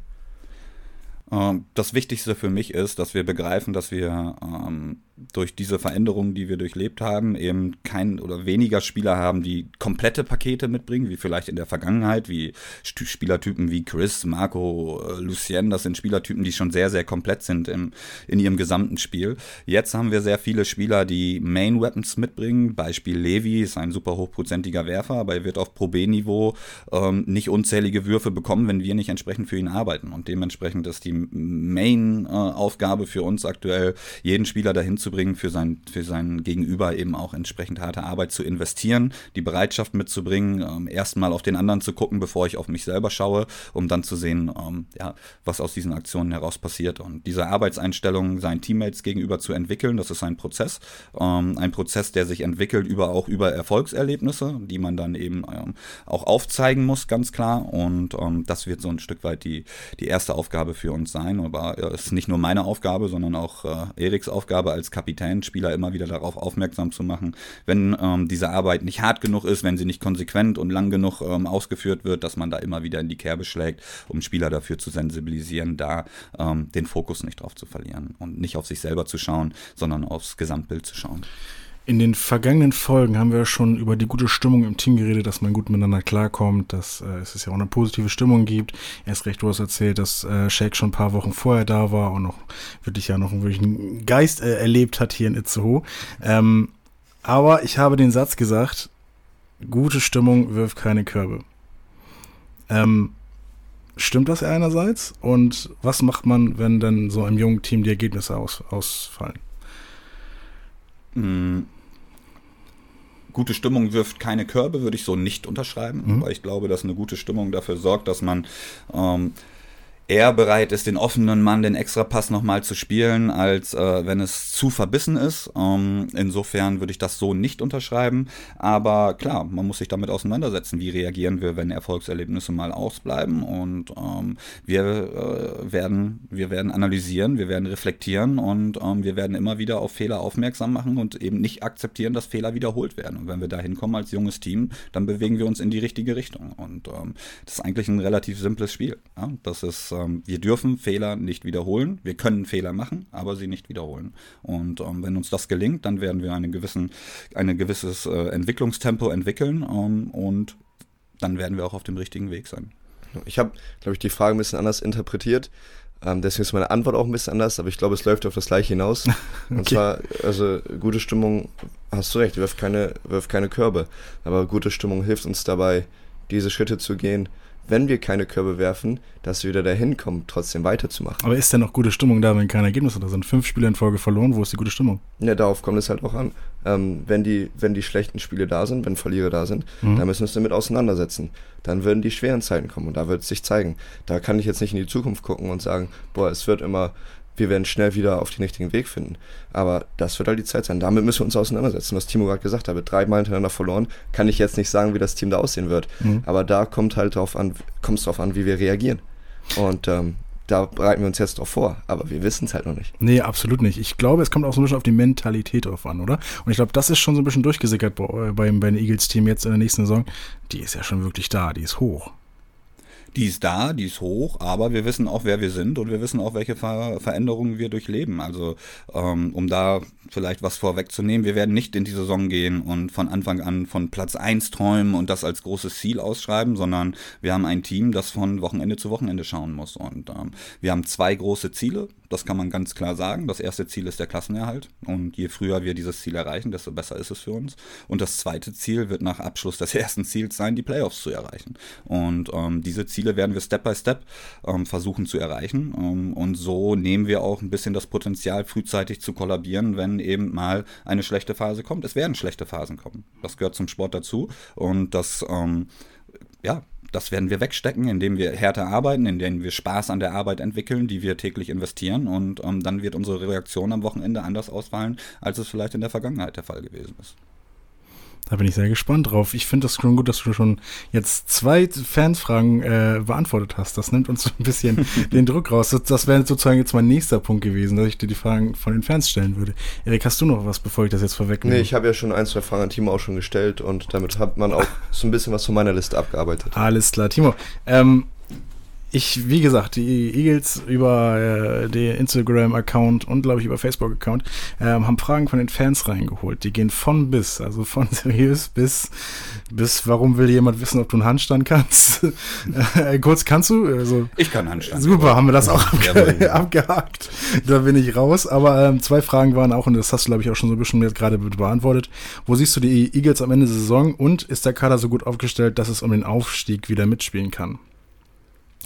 Ähm, Das Wichtigste für mich ist, dass wir begreifen, dass wir ähm, durch diese Veränderungen, die wir durchlebt haben, eben kein oder weniger Spieler haben, die komplette Pakete mitbringen, wie vielleicht in der Vergangenheit, wie Spielertypen wie Chris, Marco, äh, Lucien. Das sind Spielertypen, die schon sehr, sehr komplett sind im, in ihrem gesamten Spiel. Jetzt haben wir sehr viele Spieler, die Main Weapons mitbringen. Beispiel Levi ist ein super hochprozentiger Werfer, aber er wird auf Pro B-Niveau ähm, nicht unzählige Würfe bekommen, wenn wir nicht entsprechend für ihn arbeiten. Und dementsprechend ist die Main-Aufgabe für uns aktuell, jeden Spieler dahin zu bringen, für sein, für sein Gegenüber eben auch entsprechend harte Arbeit zu investieren, die Bereitschaft mitzubringen, ähm, erstmal auf den anderen zu gucken, bevor ich auf mich selber schaue, um dann zu sehen, ähm, ja, was aus diesen Aktionen heraus passiert. Und diese Arbeitseinstellung seinen Teammates gegenüber zu entwickeln, das ist ein Prozess. Ähm, ein Prozess, der sich entwickelt über auch über Erfolgserlebnisse, die man dann eben ähm, auch aufzeigen muss, ganz klar. Und ähm, das wird so ein Stück weit die, die erste Aufgabe für uns sein. Aber äh, es ist nicht nur meine Aufgabe, sondern auch äh, Eriks Aufgabe als Kapitän, Spieler immer wieder darauf aufmerksam zu machen, wenn ähm, diese Arbeit nicht hart genug ist, wenn sie nicht konsequent und lang genug ähm, ausgeführt wird, dass man da immer wieder in die Kerbe schlägt, um Spieler dafür zu sensibilisieren, da ähm, den Fokus nicht drauf zu verlieren und nicht auf sich selber zu schauen, sondern aufs Gesamtbild zu schauen. In den vergangenen Folgen haben wir schon über die gute Stimmung im Team geredet, dass man gut miteinander klarkommt, dass äh, es ja auch eine positive Stimmung gibt. Erst recht, du hast erzählt, dass äh, Shake schon ein paar Wochen vorher da war und noch wirklich ja noch einen wirklichen Geist äh, erlebt hat hier in Itzehoe. Ähm, aber ich habe den Satz gesagt, gute Stimmung wirft keine Körbe. Ähm, stimmt das einerseits? Und was macht man, wenn dann so einem jungen Team die Ergebnisse aus, ausfallen? Mm. Gute Stimmung wirft keine Körbe, würde ich so nicht unterschreiben, Mhm. weil ich glaube, dass eine gute Stimmung dafür sorgt, dass man ähm, eher bereit ist, den offenen Mann, den Extrapass nochmal zu spielen, als äh, wenn es zu verbissen ist. Ähm, insofern würde ich das so nicht unterschreiben. Aber klar, man muss sich damit auseinandersetzen. Wie reagieren wir, wenn Erfolgserlebnisse mal ausbleiben? Und ähm, wir, äh, werden, wir werden analysieren, wir werden reflektieren und ähm, wir werden immer wieder auf Fehler aufmerksam machen und eben nicht akzeptieren, dass Fehler wiederholt werden. Und wenn wir da hinkommen als junges Team, dann bewegen wir uns in die richtige Richtung. Und ähm, das ist eigentlich ein relativ simples Spiel. Ja? Das ist ähm, wir dürfen Fehler nicht wiederholen. Wir können Fehler machen, aber sie nicht wiederholen. Und ähm, wenn uns das gelingt, dann werden wir einen gewissen, ein gewisses äh, Entwicklungstempo entwickeln ähm, und dann werden wir auch auf dem richtigen Weg sein. Ich habe, glaube ich, die Frage ein bisschen anders interpretiert. Ähm, deswegen ist meine Antwort auch ein bisschen anders, aber ich glaube, es läuft auf das Gleiche hinaus. Und Okay. zwar, also gute Stimmung, hast du recht, wirft keine, wirft keine Körbe. Aber gute Stimmung hilft uns dabei, diese Schritte zu gehen, wenn wir keine Körbe werfen, dass wir wieder dahin kommen, trotzdem weiterzumachen. Aber ist denn noch gute Stimmung da, wenn keine Ergebnisse da sind? Fünf Spiele in Folge verloren, wo ist die gute Stimmung? Ja, darauf kommt es halt auch an. Ähm, wenn, die, wenn die schlechten Spiele da sind, wenn Verlierer da sind, Mhm. dann müssen wir uns damit auseinandersetzen. Dann würden die schweren Zeiten kommen und da wird es sich zeigen. Da kann ich jetzt nicht in die Zukunft gucken und sagen, boah, es wird immer, wir werden schnell wieder auf den richtigen Weg finden. Aber das wird halt die Zeit sein. Damit müssen wir uns auseinandersetzen. Was Timo gerade gesagt hat, dreimal hintereinander verloren, kann ich jetzt nicht sagen, wie das Team da aussehen wird. Mhm. Aber da kommt halt drauf an, kommt es drauf an, wie wir reagieren. Und ähm, da bereiten wir uns jetzt drauf vor, aber wir wissen es halt noch nicht. Nee, absolut nicht. Ich glaube, es kommt auch so ein bisschen auf die Mentalität drauf an, oder? Und ich glaube, das ist schon so ein bisschen durchgesickert bei, bei, bei den Eagles-Team jetzt in der nächsten Saison. Die ist ja schon wirklich da, die ist hoch. Die ist da, die ist hoch, aber wir wissen auch, wer wir sind und wir wissen auch, welche Ver Veränderungen wir durchleben. Also ähm, um da vielleicht was vorwegzunehmen, wir werden nicht in die Saison gehen und von Anfang an von Platz 1 träumen und das als großes Ziel ausschreiben, sondern wir haben ein Team, das von Wochenende zu Wochenende schauen muss. Und ähm, wir haben zwei große Ziele, das kann man ganz klar sagen. Das erste Ziel ist der Klassenerhalt und je früher wir dieses Ziel erreichen, desto besser ist es für uns. Und das zweite Ziel wird nach Abschluss des ersten Ziels sein, die Playoffs zu erreichen. Und ähm, diese Ziele werden wir Step by Step ähm, versuchen zu erreichen. Ähm, und so nehmen wir auch ein bisschen das Potenzial, frühzeitig zu kollabieren, wenn eben mal eine schlechte Phase kommt. Es werden schlechte Phasen kommen. Das gehört zum Sport dazu. Und das, ähm, ja, das werden wir wegstecken, indem wir härter arbeiten, indem wir Spaß an der Arbeit entwickeln, die wir täglich investieren. Und ähm, dann wird unsere Reaktion am Wochenende anders ausfallen, als es vielleicht in der Vergangenheit der Fall gewesen ist. Da bin ich sehr gespannt drauf. Ich finde das schon gut, dass du schon jetzt zwei Fansfragen äh, beantwortet hast. Das nimmt uns ein bisschen den Druck raus. Das, das wäre sozusagen jetzt mein nächster Punkt gewesen, dass ich dir die Fragen von den Fans stellen würde. Erik, hast du noch was, bevor ich das jetzt vorwegnehme? Nee, ich habe ja schon ein, zwei Fragen an Timo auch schon gestellt und damit hat man auch so ein bisschen was von meiner Liste abgearbeitet. Alles klar, Timo. Ähm, ich, wie gesagt, die Eagles über äh, den Instagram-Account und, glaube ich, über Facebook-Account ähm, haben Fragen von den Fans reingeholt. Die gehen von bis, also von seriös bis, bis warum will jemand wissen, ob du einen Handstand kannst? äh, kurz, kannst du? Also, ich kann Handstand. Super, haben wir das auch abge abgehakt. Da bin ich raus. Aber ähm, zwei Fragen waren auch, und das hast du, glaube ich, auch schon so ein bisschen jetzt gerade beantwortet. Wo siehst du die Eagles am Ende der Saison und ist der Kader so gut aufgestellt, dass es um den Aufstieg wieder mitspielen kann?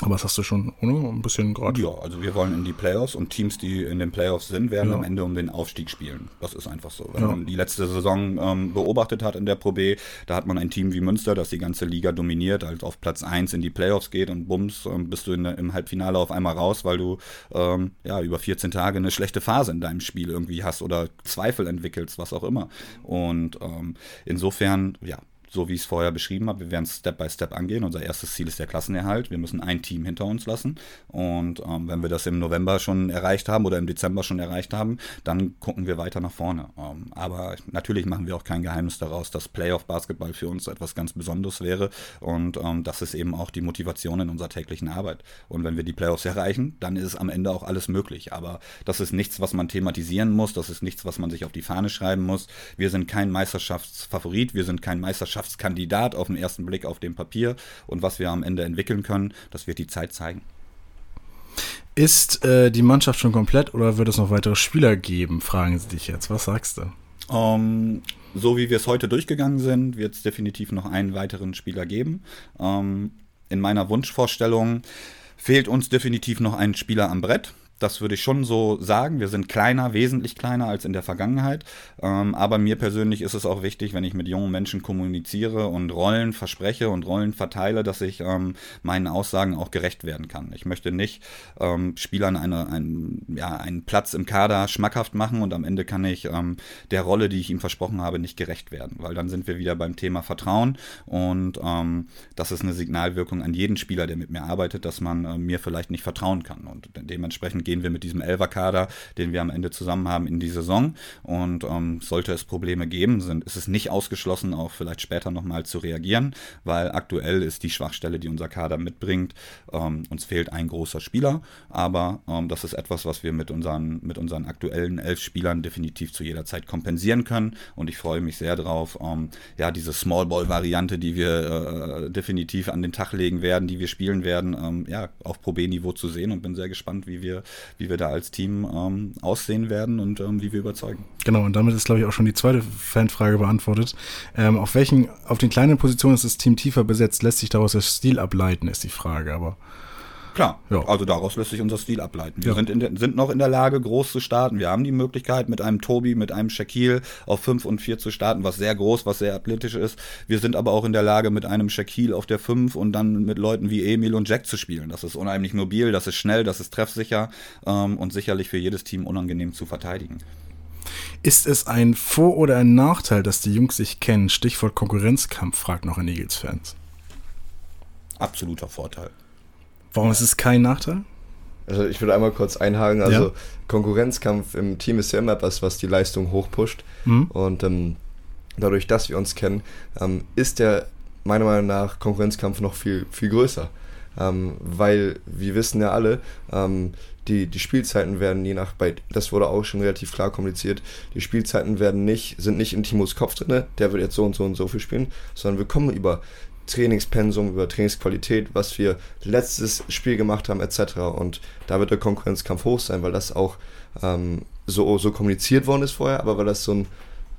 Aber das hast du schon oder? ein bisschen gerade. Ja, also wir wollen in die Playoffs und Teams, die in den Playoffs sind, werden ja. am Ende um den Aufstieg spielen. Das ist einfach so. Wenn ja. man die letzte Saison ähm, beobachtet hat in der Pro B, da hat man ein Team wie Münster, das die ganze Liga dominiert, halt auf Platz 1 in die Playoffs geht und bums, ähm, bist du in, im Halbfinale auf einmal raus, weil du ähm, ja über 14 Tage eine schlechte Phase in deinem Spiel irgendwie hast oder Zweifel entwickelst, was auch immer. Und ähm, insofern, ja, so wie ich es vorher beschrieben habe, wir werden es Step by Step angehen. Unser erstes Ziel ist der Klassenerhalt. Wir müssen ein Team hinter uns lassen. Und ähm, wenn wir das im November schon erreicht haben oder im Dezember schon erreicht haben, dann gucken wir weiter nach vorne. Ähm, aber natürlich machen wir auch kein Geheimnis daraus, dass Playoff-Basketball für uns etwas ganz Besonderes wäre. Und ähm, das ist eben auch die Motivation in unserer täglichen Arbeit. Und wenn wir die Playoffs erreichen, dann ist am Ende auch alles möglich. Aber das ist nichts, was man thematisieren muss. Das ist nichts, was man sich auf die Fahne schreiben muss. Wir sind kein Meisterschaftsfavorit. Wir sind kein Meisterschafts Mannschaftskandidat auf den ersten Blick auf dem Papier und was wir am Ende entwickeln können, das wird die Zeit zeigen. Ist äh, die Mannschaft schon komplett oder wird es noch weitere Spieler geben? Fragen sie dich jetzt. Was sagst du? Um, ähm, so wie wir es heute durchgegangen sind, wird es definitiv noch einen weiteren Spieler geben. Um, ähm, in meiner Wunschvorstellung fehlt uns definitiv noch ein Spieler am Brett. Das würde ich schon so sagen. Wir sind kleiner, wesentlich kleiner als in der Vergangenheit. Ähm, aber mir persönlich ist es auch wichtig, wenn ich mit jungen Menschen kommuniziere und Rollen verspreche und Rollen verteile, dass ich ähm, meinen Aussagen auch gerecht werden kann. Ich möchte nicht ähm, Spielern eine, ein, ja, einen Platz im Kader schmackhaft machen und am Ende kann ich ähm, der Rolle, die ich ihm versprochen habe, nicht gerecht werden. Weil dann sind wir wieder beim Thema Vertrauen und ähm, das ist eine Signalwirkung an jeden Spieler, der mit mir arbeitet, dass man äh, mir vielleicht nicht vertrauen kann. Und dementsprechend gehen wir mit diesem Elfer-Kader, den wir am Ende zusammen haben, in die Saison. Und ähm, sollte es Probleme geben, sind, ist es nicht ausgeschlossen, auch vielleicht später nochmal zu reagieren, weil aktuell ist die Schwachstelle, die unser Kader mitbringt, ähm, uns fehlt ein großer Spieler, aber ähm, das ist etwas, was wir mit unseren, mit unseren aktuellen elf Spielern definitiv zu jeder Zeit kompensieren können. Und ich freue mich sehr drauf, ähm, ja, diese Small Ball-Variante, die wir äh, definitiv an den Tag legen werden, die wir spielen werden, ähm, ja, auf Pro B-Niveau zu sehen und bin sehr gespannt, wie wir wie wir da als Team ähm, aussehen werden und ähm, wie wir überzeugen. Genau, und damit ist, glaube ich, auch schon die zweite Fanfrage beantwortet. Ähm, auf welchen, auf den kleinen Positionen ist das Team tiefer besetzt? Lässt sich daraus der Stil ableiten, ist die Frage, aber. Klar, ja. also daraus lässt sich unser Stil ableiten. Wir ja. sind, de, sind noch in der Lage, groß zu starten. Wir haben die Möglichkeit, mit einem Tobi, mit einem Shaquille auf 5 und 4 zu starten, was sehr groß, was sehr athletisch ist. Wir sind aber auch in der Lage, mit einem Shaquille auf der 5 und dann mit Leuten wie Emil und Jack zu spielen. Das ist unheimlich mobil, das ist schnell, das ist treffsicher ähm, und sicherlich für jedes Team unangenehm zu verteidigen. Ist es ein Vor- oder ein Nachteil, dass die Jungs sich kennen? Stichwort Konkurrenzkampf, fragt noch ein Eagles-Fans. Absoluter Vorteil. Warum ist es kein Nachteil? Also ich würde einmal kurz einhaken. Also ja. Konkurrenzkampf im Team ist ja immer etwas, was die Leistung hochpusht. Mhm. Und ähm, dadurch, dass wir uns kennen, ähm, ist der meiner Meinung nach Konkurrenzkampf noch viel, viel größer. Ähm, weil wir wissen ja alle, ähm, die, die Spielzeiten werden je nach, bei, das wurde auch schon relativ klar kommuniziert, die Spielzeiten werden nicht, sind nicht in Timos Kopf drin, der wird jetzt so und so und so viel spielen, sondern wir kommen über Trainingspensum, über Trainingsqualität, was wir letztes Spiel gemacht haben, etc. Und da wird der Konkurrenzkampf hoch sein, weil das auch ähm, so, so kommuniziert worden ist vorher, aber weil das so ein,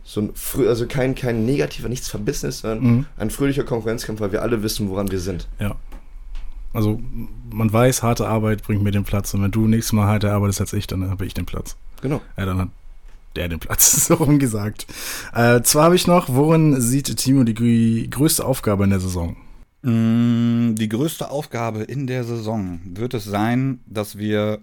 so ein also kein, kein negativer, nichts Verbissenes, sondern mhm. ein fröhlicher Konkurrenzkampf, weil wir alle wissen, woran wir sind. Ja. Also man weiß, harte Arbeit bringt mir den Platz und wenn du nächstes Mal harte arbeitest als ich, dann habe ich den Platz. Genau. Ja, dann hat der den Platz, so rum gesagt. Äh, zwar habe ich noch, worin sieht Timo die größte Aufgabe in der Saison? Mm, die größte Aufgabe in der Saison wird es sein, dass wir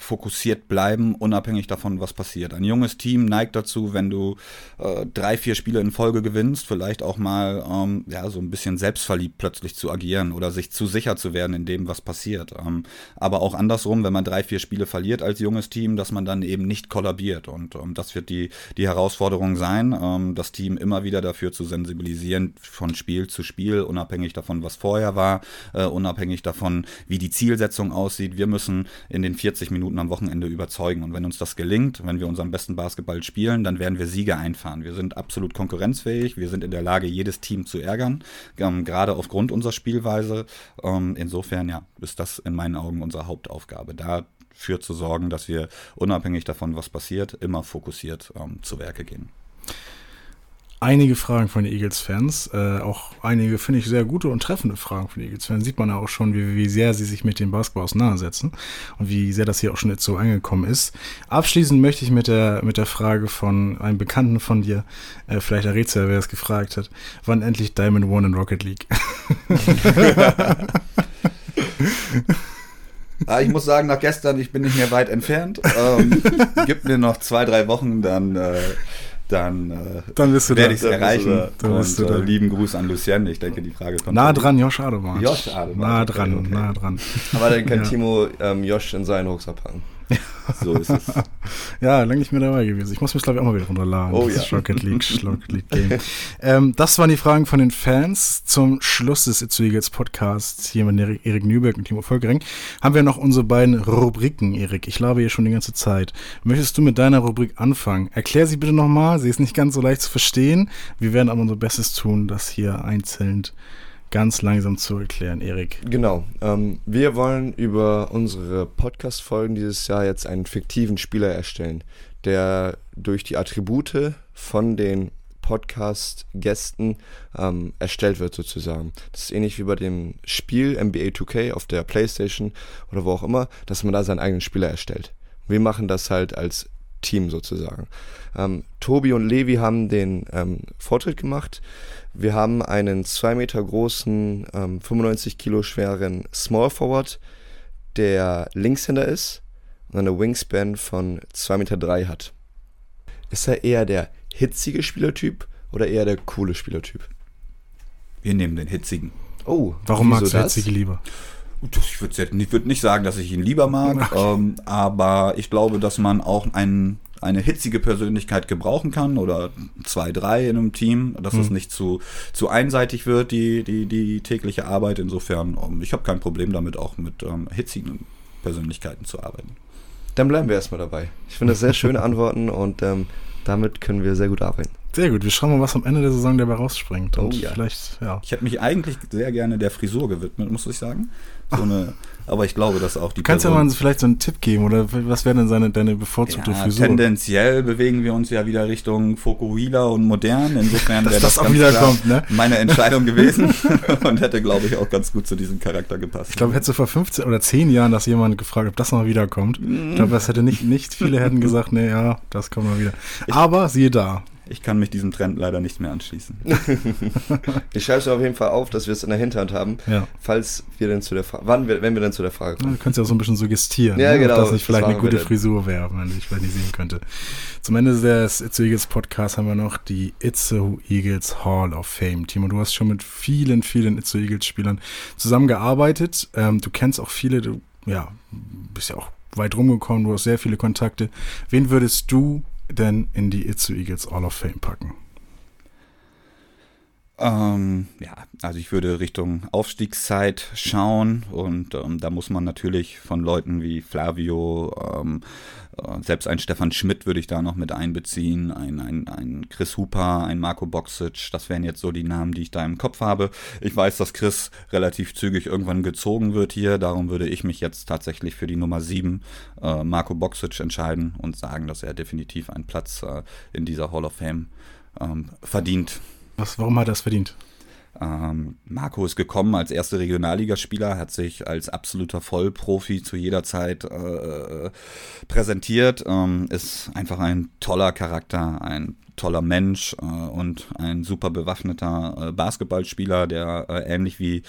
fokussiert bleiben, unabhängig davon, was passiert. Ein junges Team neigt dazu, wenn du äh, drei, vier Spiele in Folge gewinnst, vielleicht auch mal ähm, ja, so ein bisschen selbstverliebt plötzlich zu agieren oder sich zu sicher zu werden in dem, was passiert. Ähm, aber auch andersrum, wenn man drei, vier Spiele verliert als junges Team, dass man dann eben nicht kollabiert. Und ähm, das wird die, die Herausforderung sein, ähm, das Team immer wieder dafür zu sensibilisieren, von Spiel zu Spiel, unabhängig davon, was vorher war, äh, unabhängig davon, wie die Zielsetzung aussieht. Wir müssen in den 40 Minuten Minuten am Wochenende überzeugen. Und wenn uns das gelingt, wenn wir unseren besten Basketball spielen, dann werden wir Siege einfahren. Wir sind absolut konkurrenzfähig. Wir sind in der Lage, jedes Team zu ärgern, ähm, gerade aufgrund unserer Spielweise. Ähm, insofern, ja, ist das in meinen Augen unsere Hauptaufgabe. Dafür zu sorgen, dass wir unabhängig davon, was passiert, immer fokussiert ähm, zu Werke gehen einige Fragen von den Eagles-Fans, äh, auch einige, finde ich, sehr gute und treffende Fragen von den Eagles-Fans. Sieht man ja auch schon, wie, wie sehr sie sich mit dem Basketball auseinandersetzen und wie sehr das hier auch schon jetzt so angekommen ist. Abschließend möchte ich mit der, mit der Frage von einem Bekannten von dir, äh, vielleicht errätst du ja, wer es gefragt hat, wann endlich Diamond One in Rocket League? Ah, ich muss sagen, nach gestern, ich bin nicht mehr weit entfernt. Ähm, gib mir noch zwei, drei Wochen, dann äh, dann, äh, dann bist du werde ich es erreichen. Dann und äh, lieben Gruß an Lucien. Ich denke, die Frage kommt. Nah dran, Josh Ademann. Josh Ademann. Nah dran, okay. nah dran. Aber dann kann ja. Timo ähm, Josh in seinen Rucksack packen. So ist es. ja, lange nicht mehr dabei gewesen. Ich muss mich, glaube ich, auch mal wieder runterladen. Oh ja. Rocket League, Rocket League Game. ähm, das waren die Fragen von den Fans. Zum Schluss des It's Eagles Podcasts hier mit Erik Nüberg und Timo Völkering haben wir noch unsere beiden Rubriken, Erik. Ich labe hier schon die ganze Zeit. Möchtest du mit deiner Rubrik anfangen? Erklär sie bitte nochmal. Sie ist nicht ganz so leicht zu verstehen. Wir werden aber unser Bestes tun, das hier einzeln ganz langsam zu erklären, Erik. Genau. Ähm, wir wollen über unsere Podcast-Folgen dieses Jahr jetzt einen fiktiven Spieler erstellen, der durch die Attribute von den Podcast-Gästen ähm, erstellt wird sozusagen. Das ist ähnlich wie bei dem Spiel NBA 2K auf der Playstation oder wo auch immer, dass man da seinen eigenen Spieler erstellt. Wir machen das halt als Team sozusagen. Ähm, Tobi und Levi haben den ähm, Vortritt gemacht. Wir haben einen 2 Meter großen, ähm, 95 Kilo schweren Small Forward, der Linkshänder ist und eine Wingspan von 2 Meter 3 hat. Ist er eher der hitzige Spielertyp oder eher der coole Spielertyp? Wir nehmen den hitzigen. Oh, warum magst du hitzige lieber? Ich würde würd nicht sagen, dass ich ihn lieber mag, okay. ähm, aber ich glaube, dass man auch einen eine hitzige Persönlichkeit gebrauchen kann oder zwei, drei in einem Team, dass mhm. es nicht zu, zu einseitig wird, die, die, die tägliche Arbeit. Insofern, ähm, ich habe kein Problem damit, auch mit ähm, hitzigen Persönlichkeiten zu arbeiten. Dann bleiben wir erstmal dabei. Ich finde das sehr schöne Antworten und ähm, damit können wir sehr gut arbeiten. Sehr gut, wir schauen mal, was am Ende der Saison dabei rausspringt. Und oh, ja. vielleicht, ja. Ich hätte mich eigentlich sehr gerne der Frisur gewidmet, muss ich sagen. So eine aber ich glaube, dass auch die. Kannst du ja mal vielleicht so einen Tipp geben oder was wäre denn seine, deine bevorzugte ja, Frisur? Tendenziell bewegen wir uns ja wieder Richtung Fokuhila und modern. Insofern wäre das, das auch wieder kommt, ne? meine Entscheidung gewesen und hätte, glaube ich, auch ganz gut zu diesem Charakter gepasst. Ich glaube, hättest du vor 15 oder 10 Jahren das jemand gefragt, ob das noch wiederkommt. Ich glaube, das hätte nicht, nicht viele hätten gesagt, nee, ja, das kommt mal wieder. Aber siehe da, ich kann mich diesem Trend leider nicht mehr anschließen. ich schreibe es auf jeden Fall auf, dass wir es in der Hinterhand haben, ja. falls wir denn zu der Frage, wann wir, wenn wir dann zu der Frage kommen. Ja, du könntest ja auch so ein bisschen suggestieren, ja, ne? genau, ob das nicht vielleicht das eine gute Frisur wäre, wenn ich vielleicht nicht sehen könnte. Zum Ende des It's Eagles Podcasts haben wir noch die It's Eagles Hall of Fame. Timo, du hast schon mit vielen, vielen It's Eagles Spielern zusammengearbeitet. Ähm, du kennst auch viele, du ja, bist ja auch weit rumgekommen, du hast sehr viele Kontakte. Wen würdest du denn in die Itzu Eagles Hall of Fame packen? Ähm, ja, also ich würde Richtung Aufstiegszeit schauen und ähm, da muss man natürlich von Leuten wie Flavio, ähm, äh, selbst ein Stefan Schmidt würde ich da noch mit einbeziehen, ein, ein, ein Chris Hooper, ein Marco Boxic, das wären jetzt so die Namen, die ich da im Kopf habe. Ich weiß, dass Chris relativ zügig irgendwann gezogen wird hier, darum würde ich mich jetzt tatsächlich für die Nummer 7, äh, Marco Boxic, entscheiden und sagen, dass er definitiv einen Platz äh, in dieser Hall of Fame ähm, verdient. Was, warum hat er es verdient? Ähm, Marco ist gekommen als erster Regionalligaspieler, hat sich als absoluter Vollprofi zu jeder Zeit äh, präsentiert, ähm, ist einfach ein toller Charakter, ein toller Mensch äh, und ein super bewaffneter äh, Basketballspieler, der äh, ähnlich wie,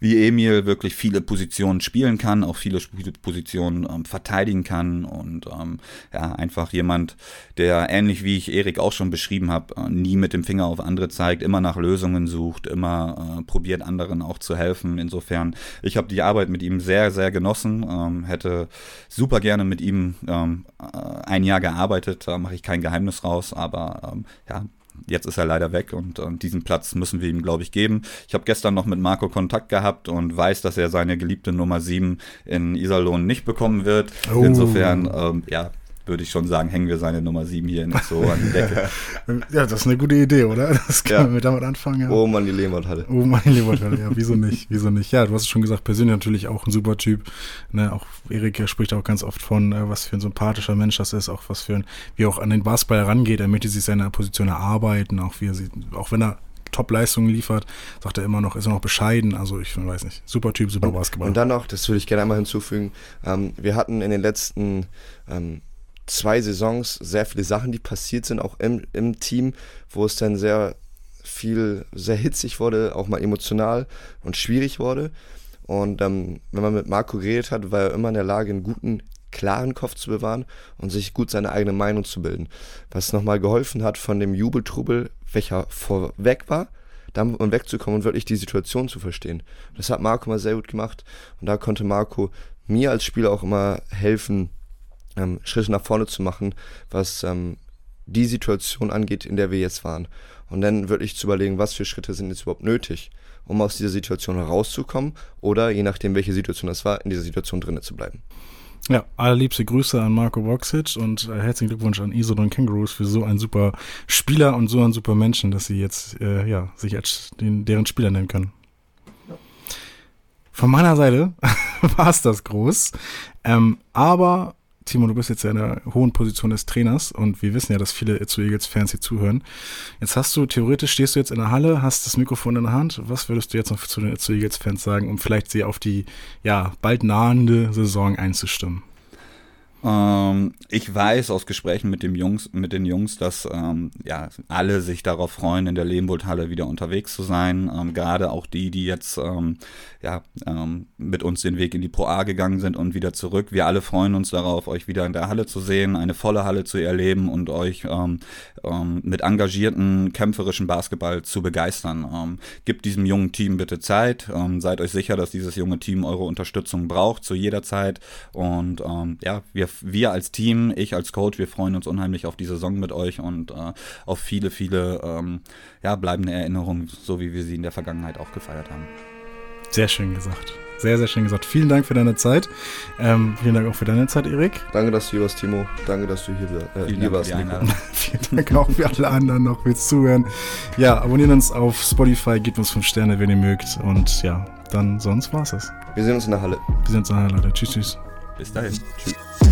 wie Emil wirklich viele Positionen spielen kann, auch viele Positionen ähm, verteidigen kann und ähm, ja, einfach jemand, der ähnlich wie ich Erik auch schon beschrieben habe, äh, nie mit dem Finger auf andere zeigt, immer nach Lösungen sucht, immer äh, probiert anderen auch zu helfen. Insofern, ich habe die Arbeit mit ihm sehr, sehr genossen, ähm, hätte super gerne mit ihm ähm, äh, ein Jahr gearbeitet, da mache ich kein Geheimnis raus, aber ähm, ja, jetzt ist er leider weg und, und diesen Platz müssen wir ihm, glaube ich, geben. Ich habe gestern noch mit Marco Kontakt gehabt und weiß, dass er seine geliebte Nummer 7 in Iserlohn nicht bekommen wird. Oh. Insofern, ähm, ja, würde ich schon sagen, hängen wir seine Nummer 7 hier nicht so an die Decke. ja, das ist eine gute Idee, oder? Das können ja. wir damit anfangen. Ja. Oh Mann, die Lehmworthalle. Oh Mann, die Lehmworthalle, ja, wieso nicht, wieso nicht. Ja, du hast es schon gesagt, persönlich natürlich auch ein super Typ. Ne, auch Erik spricht auch ganz oft von, äh, was für ein sympathischer Mensch das ist, auch was für ein, wie er auch an den Basketball rangeht. Er möchte sich seine Position erarbeiten, auch wie er sie, auch wenn er Top-Leistungen liefert, sagt er immer noch, ist er noch bescheiden. Also ich weiß nicht, super Typ, super Basketball. Und dann noch, das würde ich gerne einmal hinzufügen, ähm, wir hatten in den letzten ähm, zwei Saisons sehr viele Sachen, die passiert sind, auch im, im Team, wo es dann sehr viel, sehr hitzig wurde, auch mal emotional und schwierig wurde. Und ähm, wenn man mit Marco geredet hat, war er immer in der Lage, einen guten, klaren Kopf zu bewahren und sich gut seine eigene Meinung zu bilden. Was nochmal geholfen hat von dem Jubeltrubel, welcher vorweg war, um wegzukommen und wirklich die Situation zu verstehen. Das hat Marco mal sehr gut gemacht und da konnte Marco mir als Spieler auch immer helfen, ähm, Schritte nach vorne zu machen, was ähm, die Situation angeht, in der wir jetzt waren. Und dann wirklich zu überlegen, was für Schritte sind jetzt überhaupt nötig, um aus dieser Situation herauszukommen oder je nachdem, welche Situation das war, in dieser Situation drinnen zu bleiben. Ja, allerliebste Grüße an Marco Boxic und äh, herzlichen Glückwunsch an Isodon Kangaroos für so einen super Spieler und so einen super Menschen, dass sie jetzt äh, ja, sich als den, deren Spieler nennen können. Von meiner Seite war es das groß. Ähm, aber Timo, du bist jetzt in der hohen Position des Trainers und wir wissen ja, dass viele zu Eagles-Fans hier zuhören. Jetzt hast du, theoretisch stehst du jetzt in der Halle, hast das Mikrofon in der Hand. Was würdest du jetzt noch zu den Eagles-Fans sagen, um vielleicht sie auf die, ja, bald nahende Saison einzustimmen? Ähm, ich weiß aus Gesprächen mit, dem Jungs, mit den Jungs, dass ähm, ja, alle sich darauf freuen, in der Lehmbold-Halle wieder unterwegs zu sein. Ähm, Gerade auch die, die jetzt ähm, ja, ähm, mit uns den Weg in die Pro A gegangen sind und wieder zurück. Wir alle freuen uns darauf, euch wieder in der Halle zu sehen, eine volle Halle zu erleben und euch mit engagierten, kämpferischen Basketball zu begeistern. gebt diesem jungen Team bitte Zeit. seid euch sicher, dass dieses junge Team eure Unterstützung braucht zu jeder Zeit. Und ja, wir wir, als Team, ich als Coach, wir freuen uns unheimlich auf die Saison mit euch und äh, auf viele, viele ähm, ja, bleibende Erinnerungen, so wie wir sie in der Vergangenheit auch gefeiert haben. Sehr schön gesagt. Sehr, sehr schön gesagt. Vielen Dank für deine Zeit. Ähm, vielen Dank auch für deine Zeit, Erik. Danke, dass du hier warst, Timo. Danke, dass du hier, äh, vielen hier warst, vielen Dank auch für alle anderen noch fürs Zuhören. Ja, abonniert uns auf Spotify, gebt uns 5 Sterne, wenn ihr mögt. Und ja, dann sonst war's es. Wir sehen uns in der Halle. Wir sehen uns in der Halle. Tschüss, tschüss. Bis dahin. Tschüss.